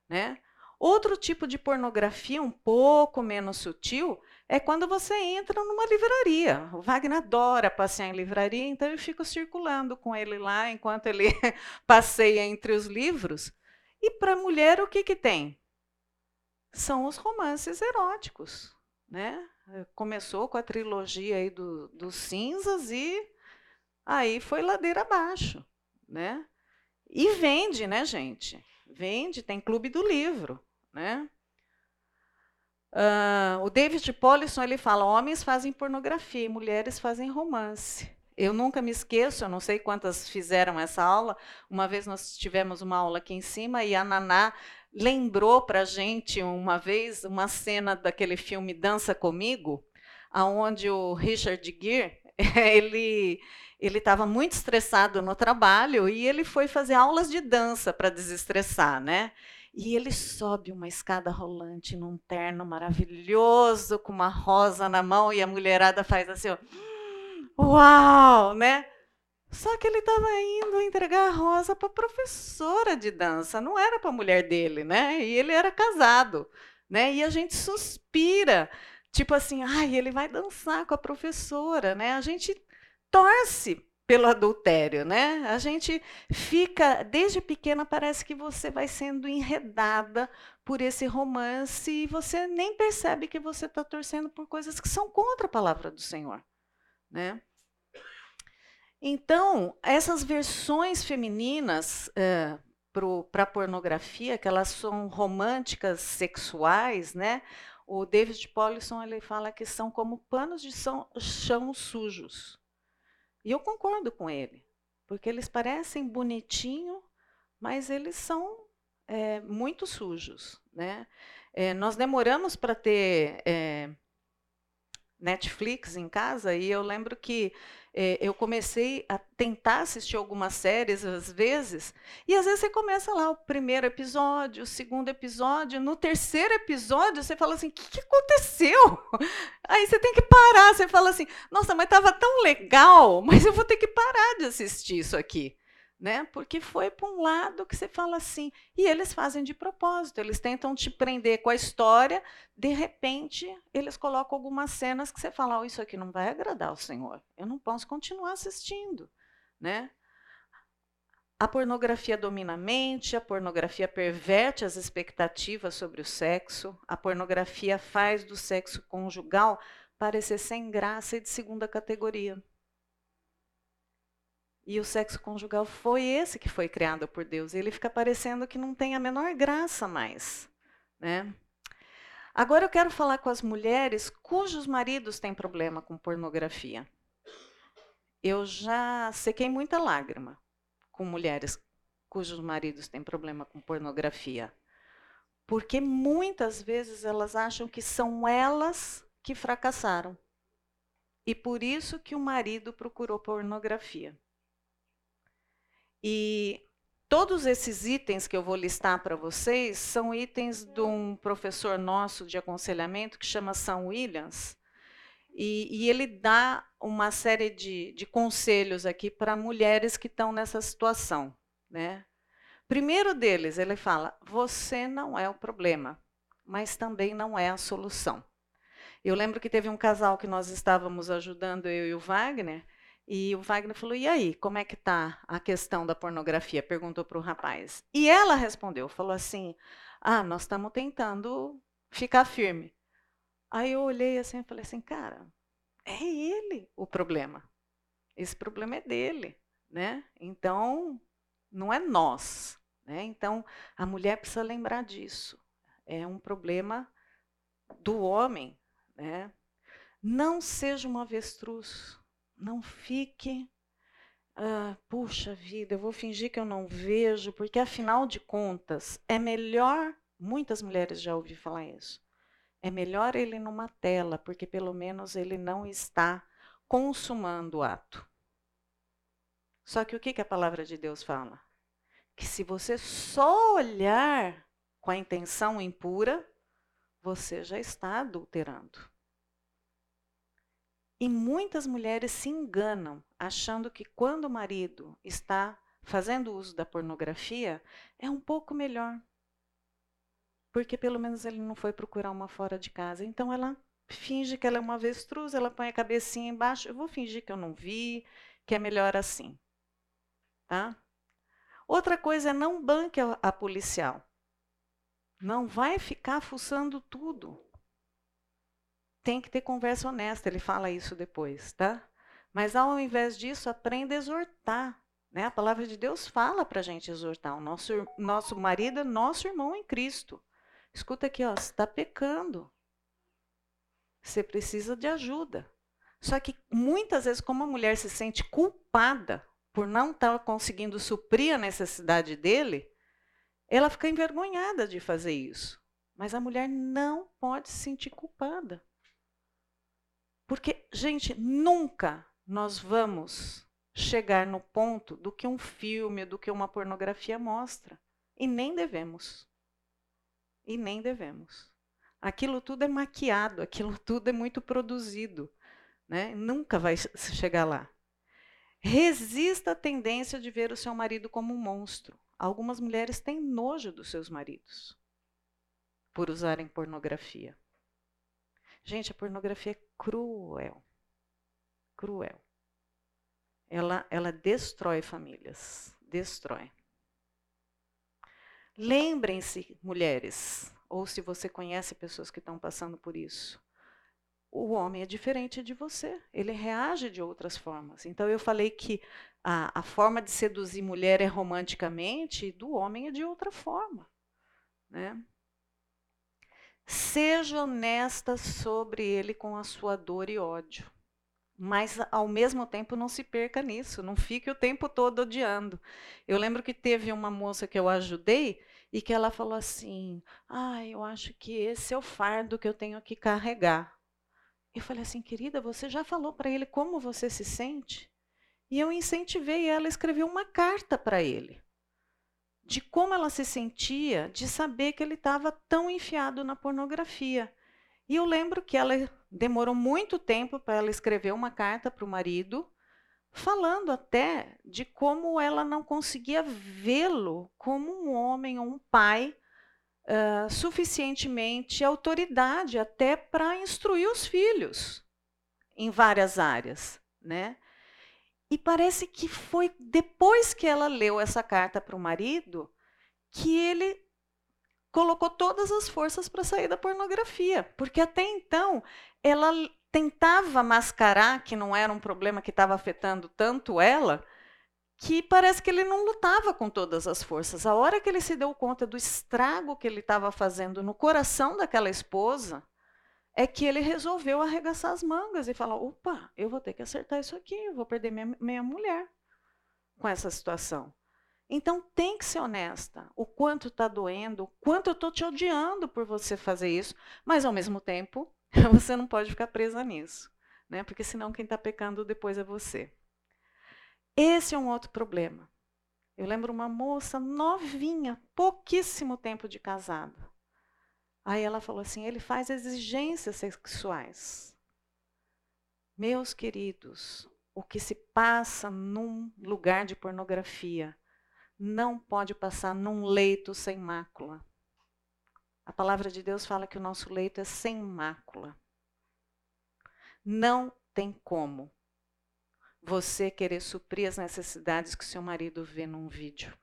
né? Outro tipo de pornografia, um pouco menos sutil, é quando você entra numa livraria. O Wagner adora passear em livraria, então eu fico circulando com ele lá enquanto ele passeia entre os livros. E para a mulher, o que, que tem? São os romances eróticos. Né? Começou com a trilogia aí do, dos cinzas e aí foi ladeira abaixo. Né? E vende, né, gente? Vende, tem clube do livro. Né? Uh, o David Polisson ele fala: homens fazem pornografia mulheres fazem romance. Eu nunca me esqueço, eu não sei quantas fizeram essa aula. Uma vez nós tivemos uma aula aqui em cima e a Naná lembrou para gente uma vez uma cena daquele filme Dança Comigo, aonde o Richard Gere ele ele estava muito estressado no trabalho e ele foi fazer aulas de dança para desestressar, né? E ele sobe uma escada rolante num terno maravilhoso, com uma rosa na mão, e a mulherada faz assim, ó, uau, né? Só que ele estava indo entregar a rosa para a professora de dança, não era para a mulher dele, né? E ele era casado, né? E a gente suspira, tipo assim, ai, ele vai dançar com a professora, né? A gente torce pelo adultério, né? A gente fica, desde pequena, parece que você vai sendo enredada por esse romance e você nem percebe que você está torcendo por coisas que são contra a palavra do Senhor, né? Então, essas versões femininas é, para a pornografia, que elas são românticas, sexuais, né? O David Polisson ele fala que são como panos de chão sujos. E eu concordo com ele, porque eles parecem bonitinho, mas eles são é, muito sujos. Né? É, nós demoramos para ter é, Netflix em casa e eu lembro que é, eu comecei a tentar assistir algumas séries às vezes, e às vezes você começa lá o primeiro episódio, o segundo episódio, no terceiro episódio você fala assim: o que, que aconteceu? Aí você tem que parar, você fala assim: nossa, mas estava tão legal, mas eu vou ter que parar de assistir isso aqui né? Porque foi para um lado que você fala assim, e eles fazem de propósito, eles tentam te prender com a história, de repente eles colocam algumas cenas que você fala, oh, isso aqui não vai agradar o Senhor, eu não posso continuar assistindo, né? A pornografia domina a mente, a pornografia perverte as expectativas sobre o sexo, a pornografia faz do sexo conjugal parecer sem graça e de segunda categoria. E o sexo conjugal foi esse que foi criado por Deus. E ele fica parecendo que não tem a menor graça mais. Né? Agora eu quero falar com as mulheres cujos maridos têm problema com pornografia. Eu já sequei muita lágrima com mulheres cujos maridos têm problema com pornografia. Porque muitas vezes elas acham que são elas que fracassaram. E por isso que o marido procurou pornografia. E todos esses itens que eu vou listar para vocês são itens de um professor nosso de aconselhamento que chama Sam Williams. E, e ele dá uma série de, de conselhos aqui para mulheres que estão nessa situação. Né? Primeiro deles, ele fala: você não é o problema, mas também não é a solução. Eu lembro que teve um casal que nós estávamos ajudando, eu e o Wagner, e o Wagner falou: e aí, como é que está a questão da pornografia? Perguntou para o rapaz. E ela respondeu: falou assim: ah, nós estamos tentando ficar firme. Aí eu olhei assim e falei assim: cara, é ele o problema. Esse problema é dele, né? Então, não é nós, né? Então, a mulher precisa lembrar disso. É um problema do homem, né? Não seja uma avestruz. Não fique ah, puxa vida, eu vou fingir que eu não vejo, porque afinal de contas, é melhor, muitas mulheres já ouvi falar isso, é melhor ele numa tela, porque pelo menos ele não está consumando o ato. Só que o que, que a palavra de Deus fala? Que se você só olhar com a intenção impura, você já está adulterando. E muitas mulheres se enganam achando que quando o marido está fazendo uso da pornografia, é um pouco melhor. Porque pelo menos ele não foi procurar uma fora de casa. Então ela finge que ela é uma avestruz, ela põe a cabecinha embaixo. Eu vou fingir que eu não vi, que é melhor assim. Tá? Outra coisa é não banque a, policial. Não vai ficar fuçando tudo tem que ter conversa honesta, ele fala isso depois, tá? Mas ao invés disso, aprenda a exortar. Né? A palavra de Deus fala para a gente exortar. O nosso, nosso marido é nosso irmão em Cristo. Escuta aqui, ó, você está pecando. Você precisa de ajuda. Só que muitas vezes, como a mulher se sente culpada por não estar tá conseguindo suprir a necessidade dele, ela fica envergonhada de fazer isso. Mas a mulher não pode se sentir culpada. Porque, gente, nunca nós vamos chegar no ponto do que um filme, do que uma pornografia mostra. E nem devemos. E nem devemos. Aquilo tudo é maquiado, aquilo tudo é muito produzido. Né? Nunca vai chegar lá. Resista à tendência de ver o seu marido como um monstro. Algumas mulheres têm nojo dos seus maridos por usarem pornografia. Gente, a pornografia é cruel. Cruel. Ela, ela destrói famílias. Destrói. Lembrem-se, mulheres, ou se você conhece pessoas que estão passando por isso, o homem é diferente de você, ele reage de outras formas. Então, eu falei que a, a forma de seduzir mulher é romanticamente, do homem é de outra forma. Né? Seja honesta sobre ele com a sua dor e ódio. Mas, ao mesmo tempo, não se perca nisso, não fique o tempo todo odiando. Eu lembro que teve uma moça que eu ajudei e que ela falou assim: Ah, eu acho que esse é o fardo que eu tenho que carregar. Eu falei assim, querida, você já falou para ele como você se sente? E eu incentivei ela a escrever uma carta para ele de como ela se sentia de saber que ele estava tão enfiado na pornografia. E eu lembro que ela demorou muito tempo para ela escrever uma carta para o marido, falando até de como ela não conseguia vê-lo como um homem ou um pai uh, suficientemente autoridade até para instruir os filhos em várias áreas, né? E parece que foi depois que ela leu essa carta para o marido que ele colocou todas as forças para sair da pornografia, porque até então ela tentava mascarar que não era um problema que estava afetando tanto ela, que parece que ele não lutava com todas as forças. A hora que ele se deu conta do estrago que ele estava fazendo no coração daquela esposa, é que ele resolveu arregaçar as mangas e falar: opa, eu vou ter que acertar isso aqui, eu vou perder minha, minha mulher com essa situação. Então tem que ser honesta. O quanto está doendo, o quanto eu estou te odiando por você fazer isso, mas ao mesmo tempo você não pode ficar presa nisso, né? Porque senão quem está pecando depois é você. Esse é um outro problema. Eu lembro uma moça novinha, pouquíssimo tempo de casada. Aí ela falou assim: ele faz exigências sexuais. Meus queridos, o que se passa num lugar de pornografia não pode passar num leito sem mácula. A palavra de Deus fala que o nosso leito é sem mácula. Não tem como você querer suprir as necessidades que seu marido vê num vídeo.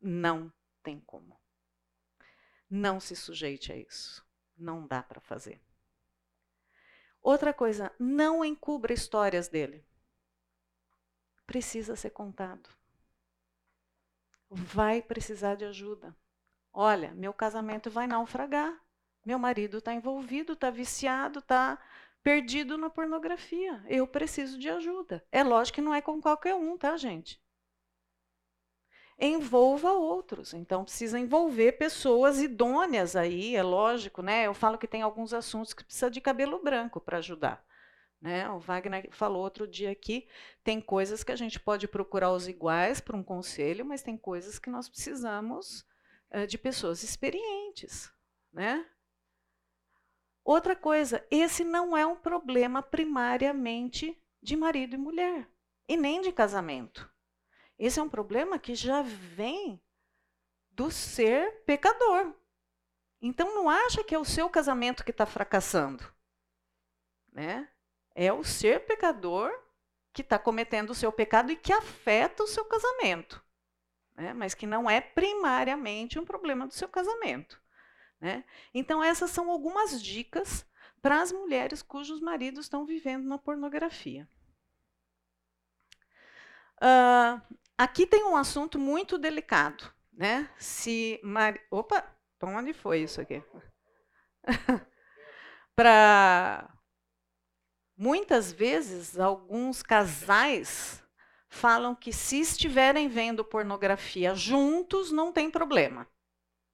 Não tem como. Não se sujeite a isso. Não dá para fazer. Outra coisa, não encubra histórias dele. Precisa ser contado. Vai precisar de ajuda. Olha, meu casamento vai naufragar. Meu marido está envolvido, está viciado, está perdido na pornografia. Eu preciso de ajuda. É lógico que não é com qualquer um, tá, gente? Envolva outros. Então, precisa envolver pessoas idôneas aí, é lógico, né? Eu falo que tem alguns assuntos que precisa de cabelo branco para ajudar. Né? O Wagner falou outro dia aqui, tem coisas que a gente pode procurar os iguais para um conselho, mas tem coisas que nós precisamos uh, de pessoas experientes, né? Outra coisa, esse não é um problema primariamente de marido e mulher, e nem de casamento. Esse é um problema que já vem do ser pecador. Então não acha que é o seu casamento que está fracassando. Né? É o ser pecador que está cometendo o seu pecado e que afeta o seu casamento. Né? Mas que não é primariamente um problema do seu casamento. Né? Então, essas são algumas dicas para as mulheres cujos maridos estão vivendo na pornografia. Uh, aqui tem um assunto muito delicado. Né? Se mar... Opa, para onde foi isso aqui? para muitas vezes alguns casais falam que se estiverem vendo pornografia juntos não tem problema.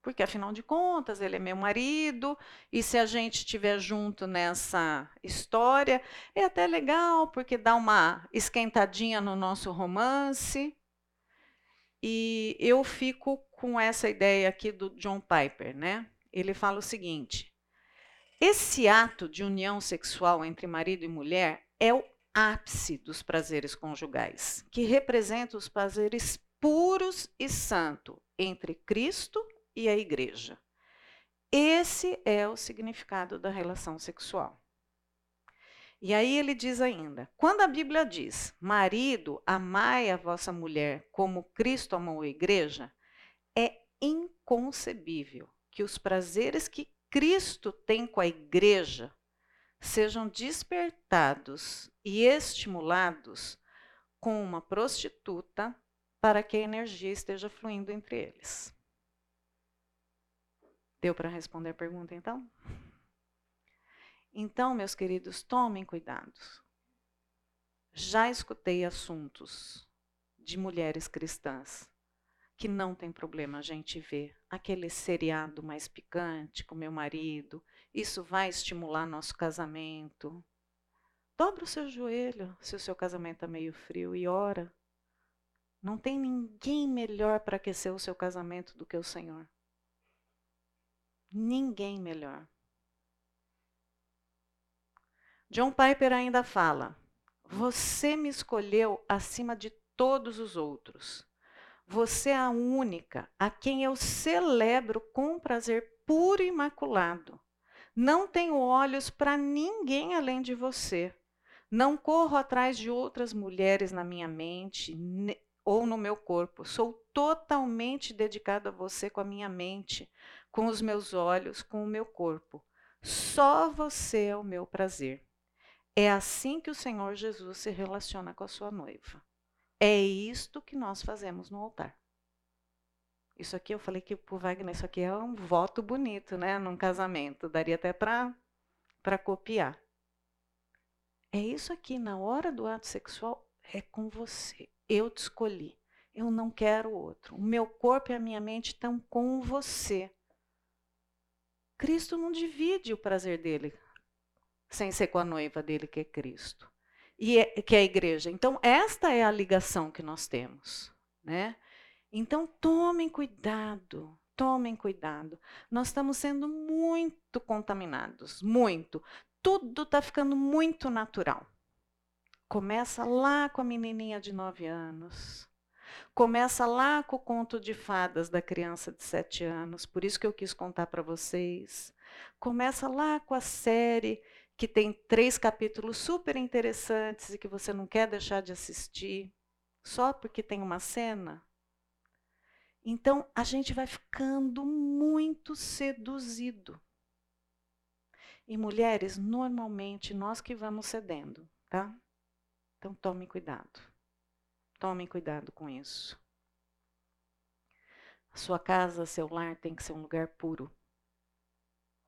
Porque, afinal de contas, ele é meu marido, e se a gente estiver junto nessa história, é até legal, porque dá uma esquentadinha no nosso romance. E eu fico com essa ideia aqui do John Piper, né? Ele fala o seguinte: esse ato de união sexual entre marido e mulher é o ápice dos prazeres conjugais, que representa os prazeres puros e santos entre Cristo e a igreja. Esse é o significado da relação sexual. E aí ele diz ainda: quando a Bíblia diz, marido, amai a vossa mulher como Cristo amou a igreja, é inconcebível que os prazeres que Cristo tem com a igreja sejam despertados e estimulados com uma prostituta para que a energia esteja fluindo entre eles. Deu para responder a pergunta, então? Então, meus queridos, tomem cuidado. Já escutei assuntos de mulheres cristãs que não tem problema a gente ver aquele seriado mais picante com meu marido, isso vai estimular nosso casamento. Dobra o seu joelho se o seu casamento está meio frio e ora. Não tem ninguém melhor para aquecer o seu casamento do que o Senhor. Ninguém melhor. John Piper ainda fala: Você me escolheu acima de todos os outros. Você é a única a quem eu celebro com prazer puro e imaculado. Não tenho olhos para ninguém além de você. Não corro atrás de outras mulheres na minha mente ou no meu corpo. Sou totalmente dedicado a você com a minha mente, com os meus olhos, com o meu corpo. Só você é o meu prazer. É assim que o Senhor Jesus se relaciona com a sua noiva. É isto que nós fazemos no altar. Isso aqui eu falei que o Wagner, isso aqui é um voto bonito, né? Num casamento. Daria até para copiar. É isso aqui, na hora do ato sexual, é com você. Eu te escolhi. Eu não quero outro. O meu corpo e a minha mente estão com você. Cristo não divide o prazer dele sem ser com a noiva dele, que é Cristo, e é, que é a igreja. Então, esta é a ligação que nós temos. Né? Então, tomem cuidado, tomem cuidado. Nós estamos sendo muito contaminados, muito. Tudo está ficando muito natural. Começa lá com a menininha de nove anos. Começa lá com o conto de fadas da criança de sete anos, por isso que eu quis contar para vocês. Começa lá com a série que tem três capítulos super interessantes e que você não quer deixar de assistir, só porque tem uma cena. Então a gente vai ficando muito seduzido. E mulheres, normalmente nós que vamos cedendo, tá? Então tome cuidado. Tome cuidado com isso. A sua casa, seu lar tem que ser um lugar puro.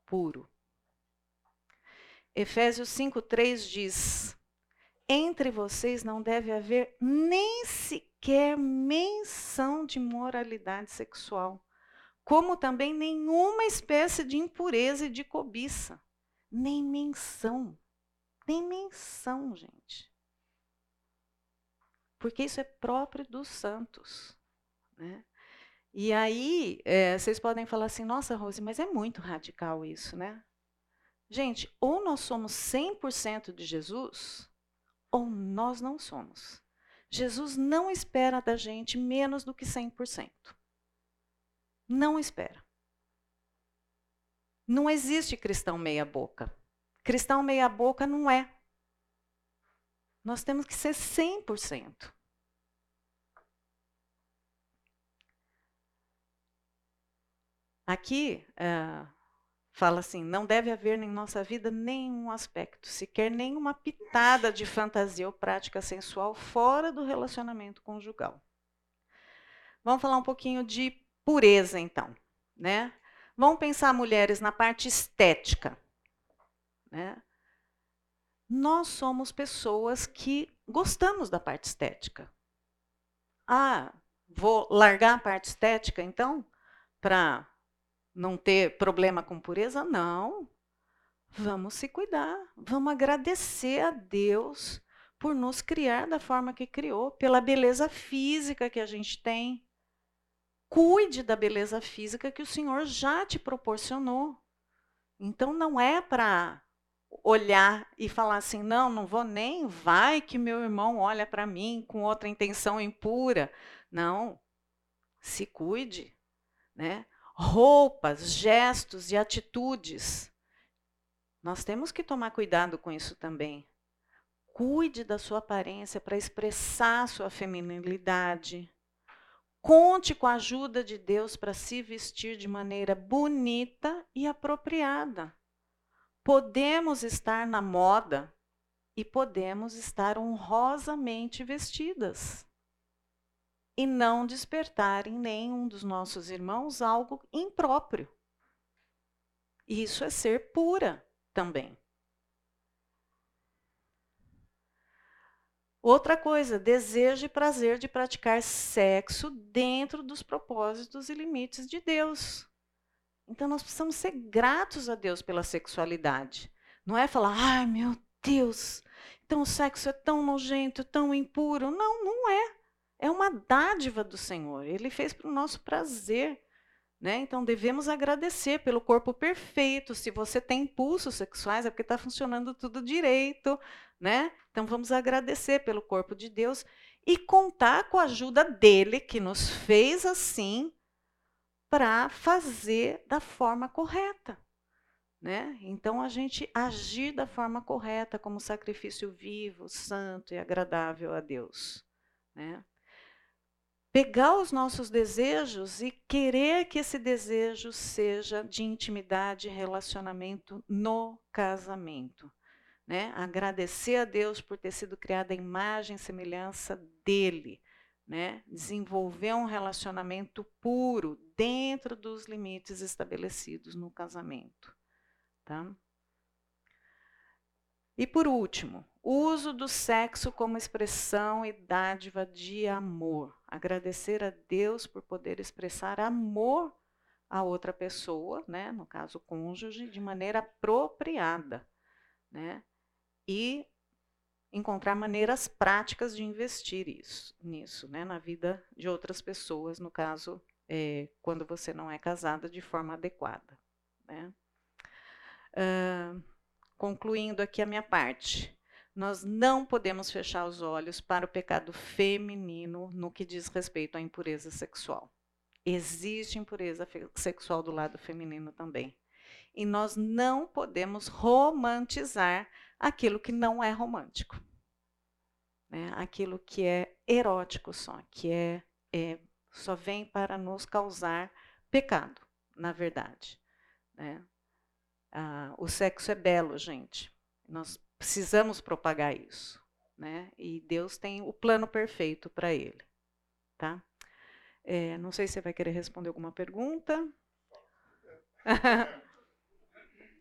Puro. Efésios 5:3 diz: Entre vocês não deve haver nem sequer menção de moralidade sexual, como também nenhuma espécie de impureza e de cobiça. Nem menção. Nem menção, gente. Porque isso é próprio dos santos. Né? E aí, é, vocês podem falar assim, nossa, Rose, mas é muito radical isso, né? Gente, ou nós somos 100% de Jesus, ou nós não somos. Jesus não espera da gente menos do que 100%. Não espera. Não existe cristão meia-boca. Cristão meia-boca não é. Nós temos que ser 100%. Aqui, uh, fala assim: não deve haver em nossa vida nenhum aspecto, sequer nenhuma pitada de fantasia ou prática sensual fora do relacionamento conjugal. Vamos falar um pouquinho de pureza, então. Né? Vamos pensar mulheres na parte estética. Né? Nós somos pessoas que gostamos da parte estética. Ah, vou largar a parte estética, então, para não ter problema com pureza? Não. Vamos se cuidar. Vamos agradecer a Deus por nos criar da forma que criou, pela beleza física que a gente tem. Cuide da beleza física que o Senhor já te proporcionou. Então não é para olhar e falar assim: não, não vou nem, vai que meu irmão olha para mim com outra intenção impura. Não. Se cuide, né? Roupas, gestos e atitudes. Nós temos que tomar cuidado com isso também. Cuide da sua aparência para expressar sua feminilidade. Conte com a ajuda de Deus para se vestir de maneira bonita e apropriada. Podemos estar na moda e podemos estar honrosamente vestidas e não despertar em nenhum dos nossos irmãos algo impróprio. Isso é ser pura também. Outra coisa, desejo e prazer de praticar sexo dentro dos propósitos e limites de Deus. Então nós precisamos ser gratos a Deus pela sexualidade. Não é falar, ai meu Deus, então o sexo é tão nojento, tão impuro. Não, não é. É uma dádiva do Senhor. Ele fez para o nosso prazer. Né? Então devemos agradecer pelo corpo perfeito. Se você tem impulsos sexuais, é porque está funcionando tudo direito. Né? Então vamos agradecer pelo corpo de Deus e contar com a ajuda dele, que nos fez assim, para fazer da forma correta. Né? Então a gente agir da forma correta, como sacrifício vivo, santo e agradável a Deus. Né? Pegar os nossos desejos e querer que esse desejo seja de intimidade e relacionamento no casamento. Né? Agradecer a Deus por ter sido criada a imagem e semelhança dele. Né? Desenvolver um relacionamento puro dentro dos limites estabelecidos no casamento. Tá? E por último, uso do sexo como expressão e dádiva de amor. Agradecer a Deus por poder expressar amor a outra pessoa, né, no caso cônjuge, de maneira apropriada, né? E encontrar maneiras práticas de investir isso, nisso, né, na vida de outras pessoas, no caso, é, quando você não é casada de forma adequada, né? Uh, concluindo aqui a minha parte, nós não podemos fechar os olhos para o pecado feminino no que diz respeito à impureza sexual. Existe impureza sexual do lado feminino também. E nós não podemos romantizar aquilo que não é romântico. Né? Aquilo que é erótico só, que é, é só vem para nos causar pecado, na verdade. Né? Ah, o sexo é belo, gente. Nós precisamos propagar isso, né? E Deus tem o plano perfeito para ele, tá? É, não sei se você vai querer responder alguma pergunta.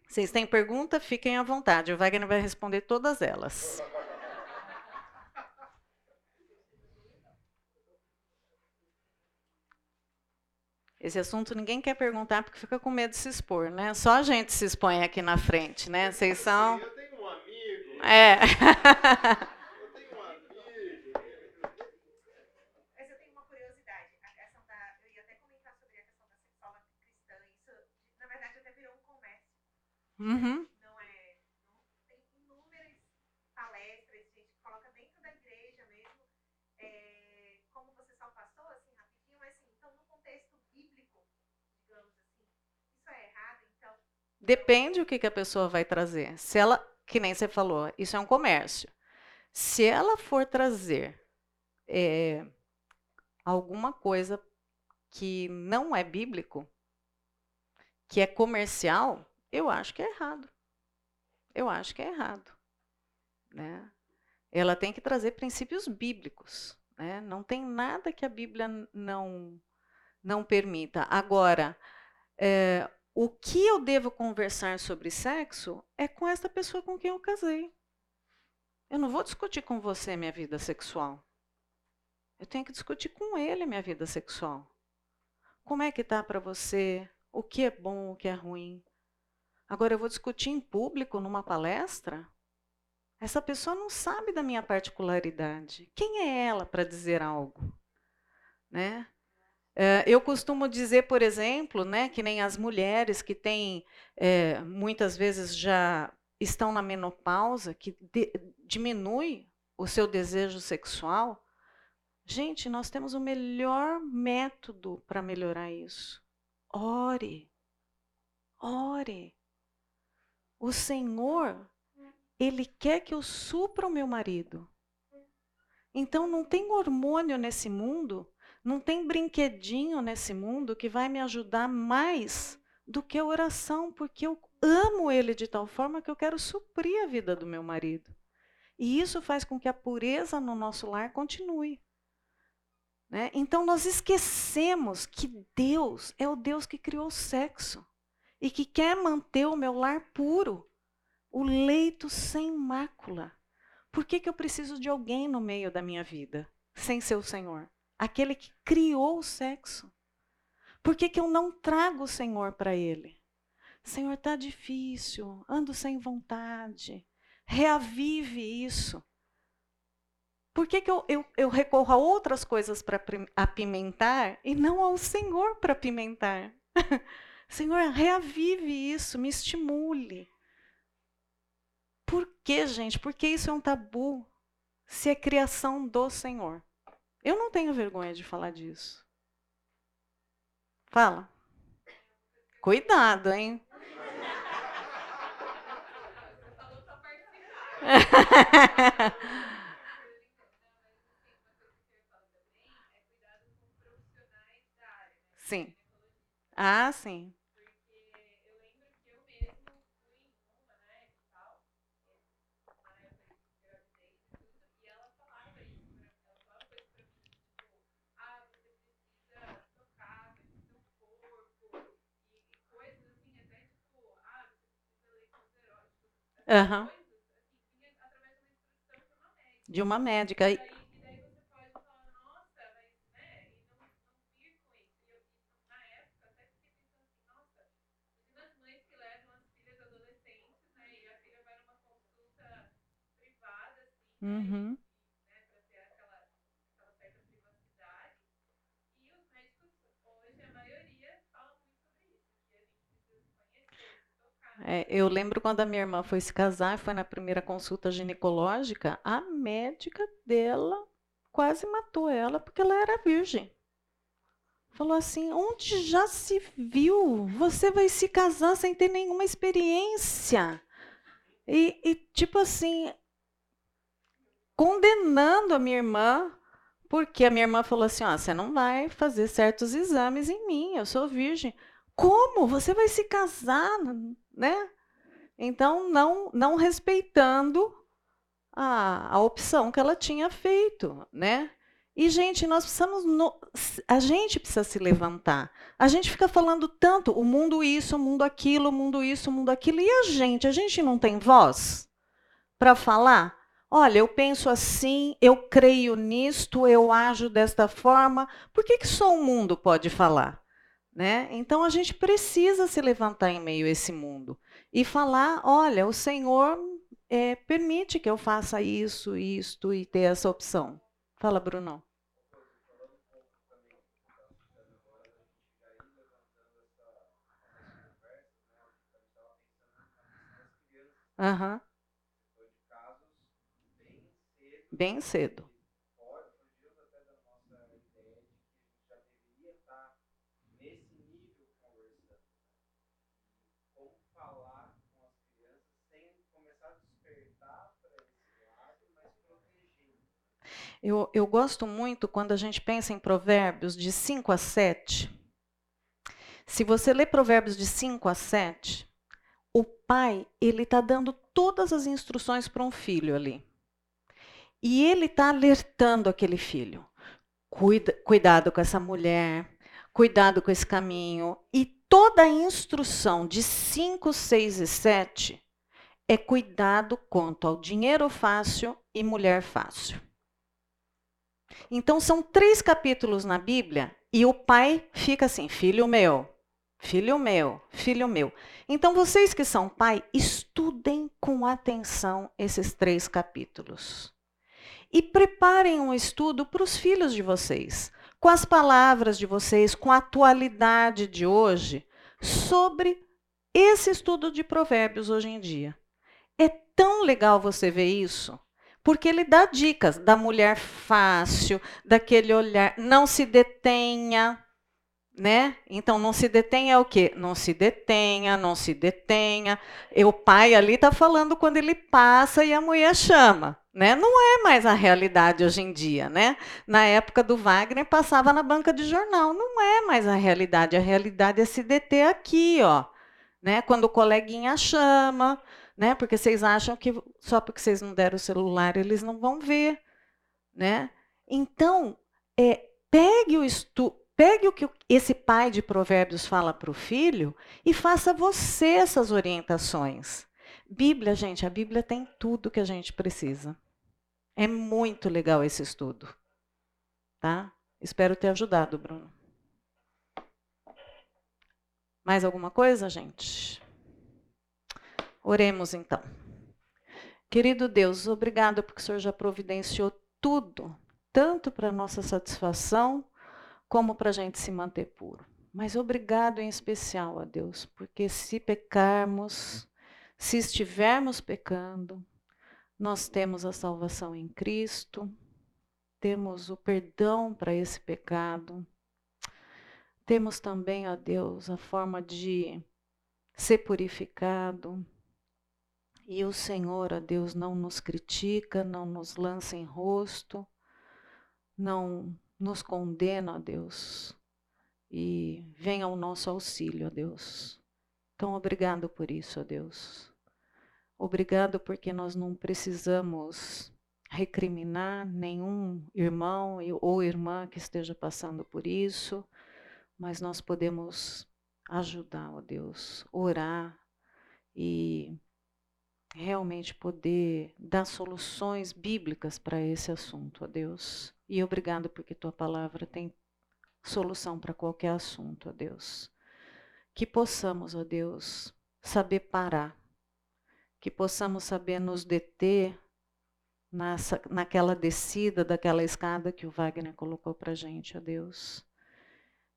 Vocês têm pergunta? Fiquem à vontade. O Wagner vai responder todas elas. Esse assunto ninguém quer perguntar porque fica com medo de se expor, né? Só a gente se expõe aqui na frente, né? Vocês são. Eu tenho. É. Eu tenho um amigo. Mas eu tenho uma curiosidade. A questão da. Eu ia até comentar sobre a questão da sexual cristã. Isso, na verdade, até virou um comércio. Uhum. Não é. Não, tem inúmeras palestras, gente, que coloca dentro da igreja mesmo. É, como você só passou, assim, rapidinho, mas assim, então no contexto bíblico, digamos assim, isso é errado, então. Depende o que, que a pessoa vai trazer. Se ela, que nem você falou, isso é um comércio. Se ela for trazer é, alguma coisa que não é bíblico, que é comercial, eu acho que é errado. Eu acho que é errado. Né? Ela tem que trazer princípios bíblicos. Né? Não tem nada que a Bíblia não, não permita. Agora, é, o que eu devo conversar sobre sexo é com essa pessoa com quem eu casei. Eu não vou discutir com você minha vida sexual. Eu tenho que discutir com ele minha vida sexual. Como é que tá para você? O que é bom, o que é ruim? Agora eu vou discutir em público numa palestra? Essa pessoa não sabe da minha particularidade. Quem é ela para dizer algo? Né? É, eu costumo dizer, por exemplo, né, que nem as mulheres que têm, é, muitas vezes já estão na menopausa, que de, diminui o seu desejo sexual. Gente, nós temos o melhor método para melhorar isso. Ore. Ore. O Senhor, Ele quer que eu supra o meu marido. Então não tem hormônio nesse mundo não tem brinquedinho nesse mundo que vai me ajudar mais do que a oração, porque eu amo ele de tal forma que eu quero suprir a vida do meu marido. E isso faz com que a pureza no nosso lar continue. Né? Então nós esquecemos que Deus é o Deus que criou o sexo e que quer manter o meu lar puro, o leito sem mácula. Por que, que eu preciso de alguém no meio da minha vida, sem ser o Senhor? Aquele que criou o sexo. Por que, que eu não trago o Senhor para ele? Senhor, está difícil, ando sem vontade. Reavive isso. Por que, que eu, eu, eu recorro a outras coisas para apimentar e não ao Senhor para apimentar? Senhor, reavive isso, me estimule. Por que, gente? Porque isso é um tabu se é criação do Senhor. Eu não tenho vergonha de falar disso. Fala. Cuidado, hein? sim. Ah, sim. Uhum. De uma médica. E... Uhum. É, eu lembro quando a minha irmã foi se casar, foi na primeira consulta ginecológica, a médica dela quase matou ela porque ela era virgem. Falou assim: onde já se viu? Você vai se casar sem ter nenhuma experiência. E, e tipo assim, condenando a minha irmã, porque a minha irmã falou assim: ó, você não vai fazer certos exames em mim, eu sou virgem. Como? Você vai se casar, né? Então, não, não respeitando a, a opção que ela tinha feito, né? E, gente, nós precisamos. No... a gente precisa se levantar. A gente fica falando tanto o mundo isso, o mundo aquilo, o mundo isso, o mundo aquilo. E a gente? A gente não tem voz para falar? Olha, eu penso assim, eu creio nisto, eu ajo desta forma. Por que, que só o mundo pode falar? Né? Então a gente precisa se levantar em meio a esse mundo e falar: olha, o Senhor é, permite que eu faça isso, isto e ter essa opção. Fala, Bruno. Uhum. Bem cedo. Eu, eu gosto muito quando a gente pensa em provérbios de 5 a 7. Se você lê provérbios de 5 a 7, o pai ele está dando todas as instruções para um filho ali. E ele está alertando aquele filho. Cuida, cuidado com essa mulher, cuidado com esse caminho. E toda a instrução de 5, 6 e 7 é cuidado quanto ao dinheiro fácil e mulher fácil. Então, são três capítulos na Bíblia e o pai fica assim: filho meu, filho meu, filho meu. Então, vocês que são pai, estudem com atenção esses três capítulos. E preparem um estudo para os filhos de vocês, com as palavras de vocês, com a atualidade de hoje, sobre esse estudo de provérbios hoje em dia. É tão legal você ver isso. Porque ele dá dicas da mulher fácil, daquele olhar, não se detenha, né? Então não se detenha é o quê? Não se detenha, não se detenha. E o pai ali está falando quando ele passa e a mulher chama, né? Não é mais a realidade hoje em dia, né? Na época do Wagner passava na banca de jornal, não é mais a realidade. A realidade é se deter aqui, ó, né? Quando o coleguinha chama, né? Porque vocês acham que só porque vocês não deram o celular eles não vão ver, né? Então, é, pegue o estu pegue o que esse pai de provérbios fala para o filho e faça você essas orientações. Bíblia, gente, a Bíblia tem tudo que a gente precisa. É muito legal esse estudo, tá? Espero ter ajudado, Bruno. Mais alguma coisa, gente? Oremos então. Querido Deus, obrigado porque o Senhor já providenciou tudo, tanto para nossa satisfação, como para a gente se manter puro. Mas obrigado em especial a Deus, porque se pecarmos, se estivermos pecando, nós temos a salvação em Cristo, temos o perdão para esse pecado, temos também, ó Deus, a forma de ser purificado, e o Senhor, ó Deus, não nos critica, não nos lança em rosto, não nos condena, ó Deus, e vem ao nosso auxílio, ó Deus. Então, obrigado por isso, ó Deus. Obrigado porque nós não precisamos recriminar nenhum irmão ou irmã que esteja passando por isso, mas nós podemos ajudar, ó Deus, orar e realmente poder dar soluções bíblicas para esse assunto, ó Deus. E obrigado porque tua palavra tem solução para qualquer assunto, ó Deus. Que possamos, ó Deus, saber parar, que possamos saber nos deter nessa, naquela descida daquela escada que o Wagner colocou para a gente, ó Deus.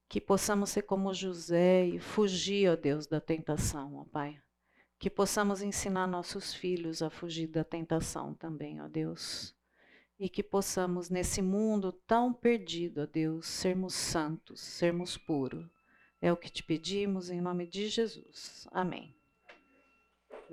Que possamos ser como José e fugir, ó Deus, da tentação, ó Pai que possamos ensinar nossos filhos a fugir da tentação também, ó Deus. E que possamos, nesse mundo tão perdido, ó Deus, sermos santos, sermos puros. É o que te pedimos em nome de Jesus. Amém.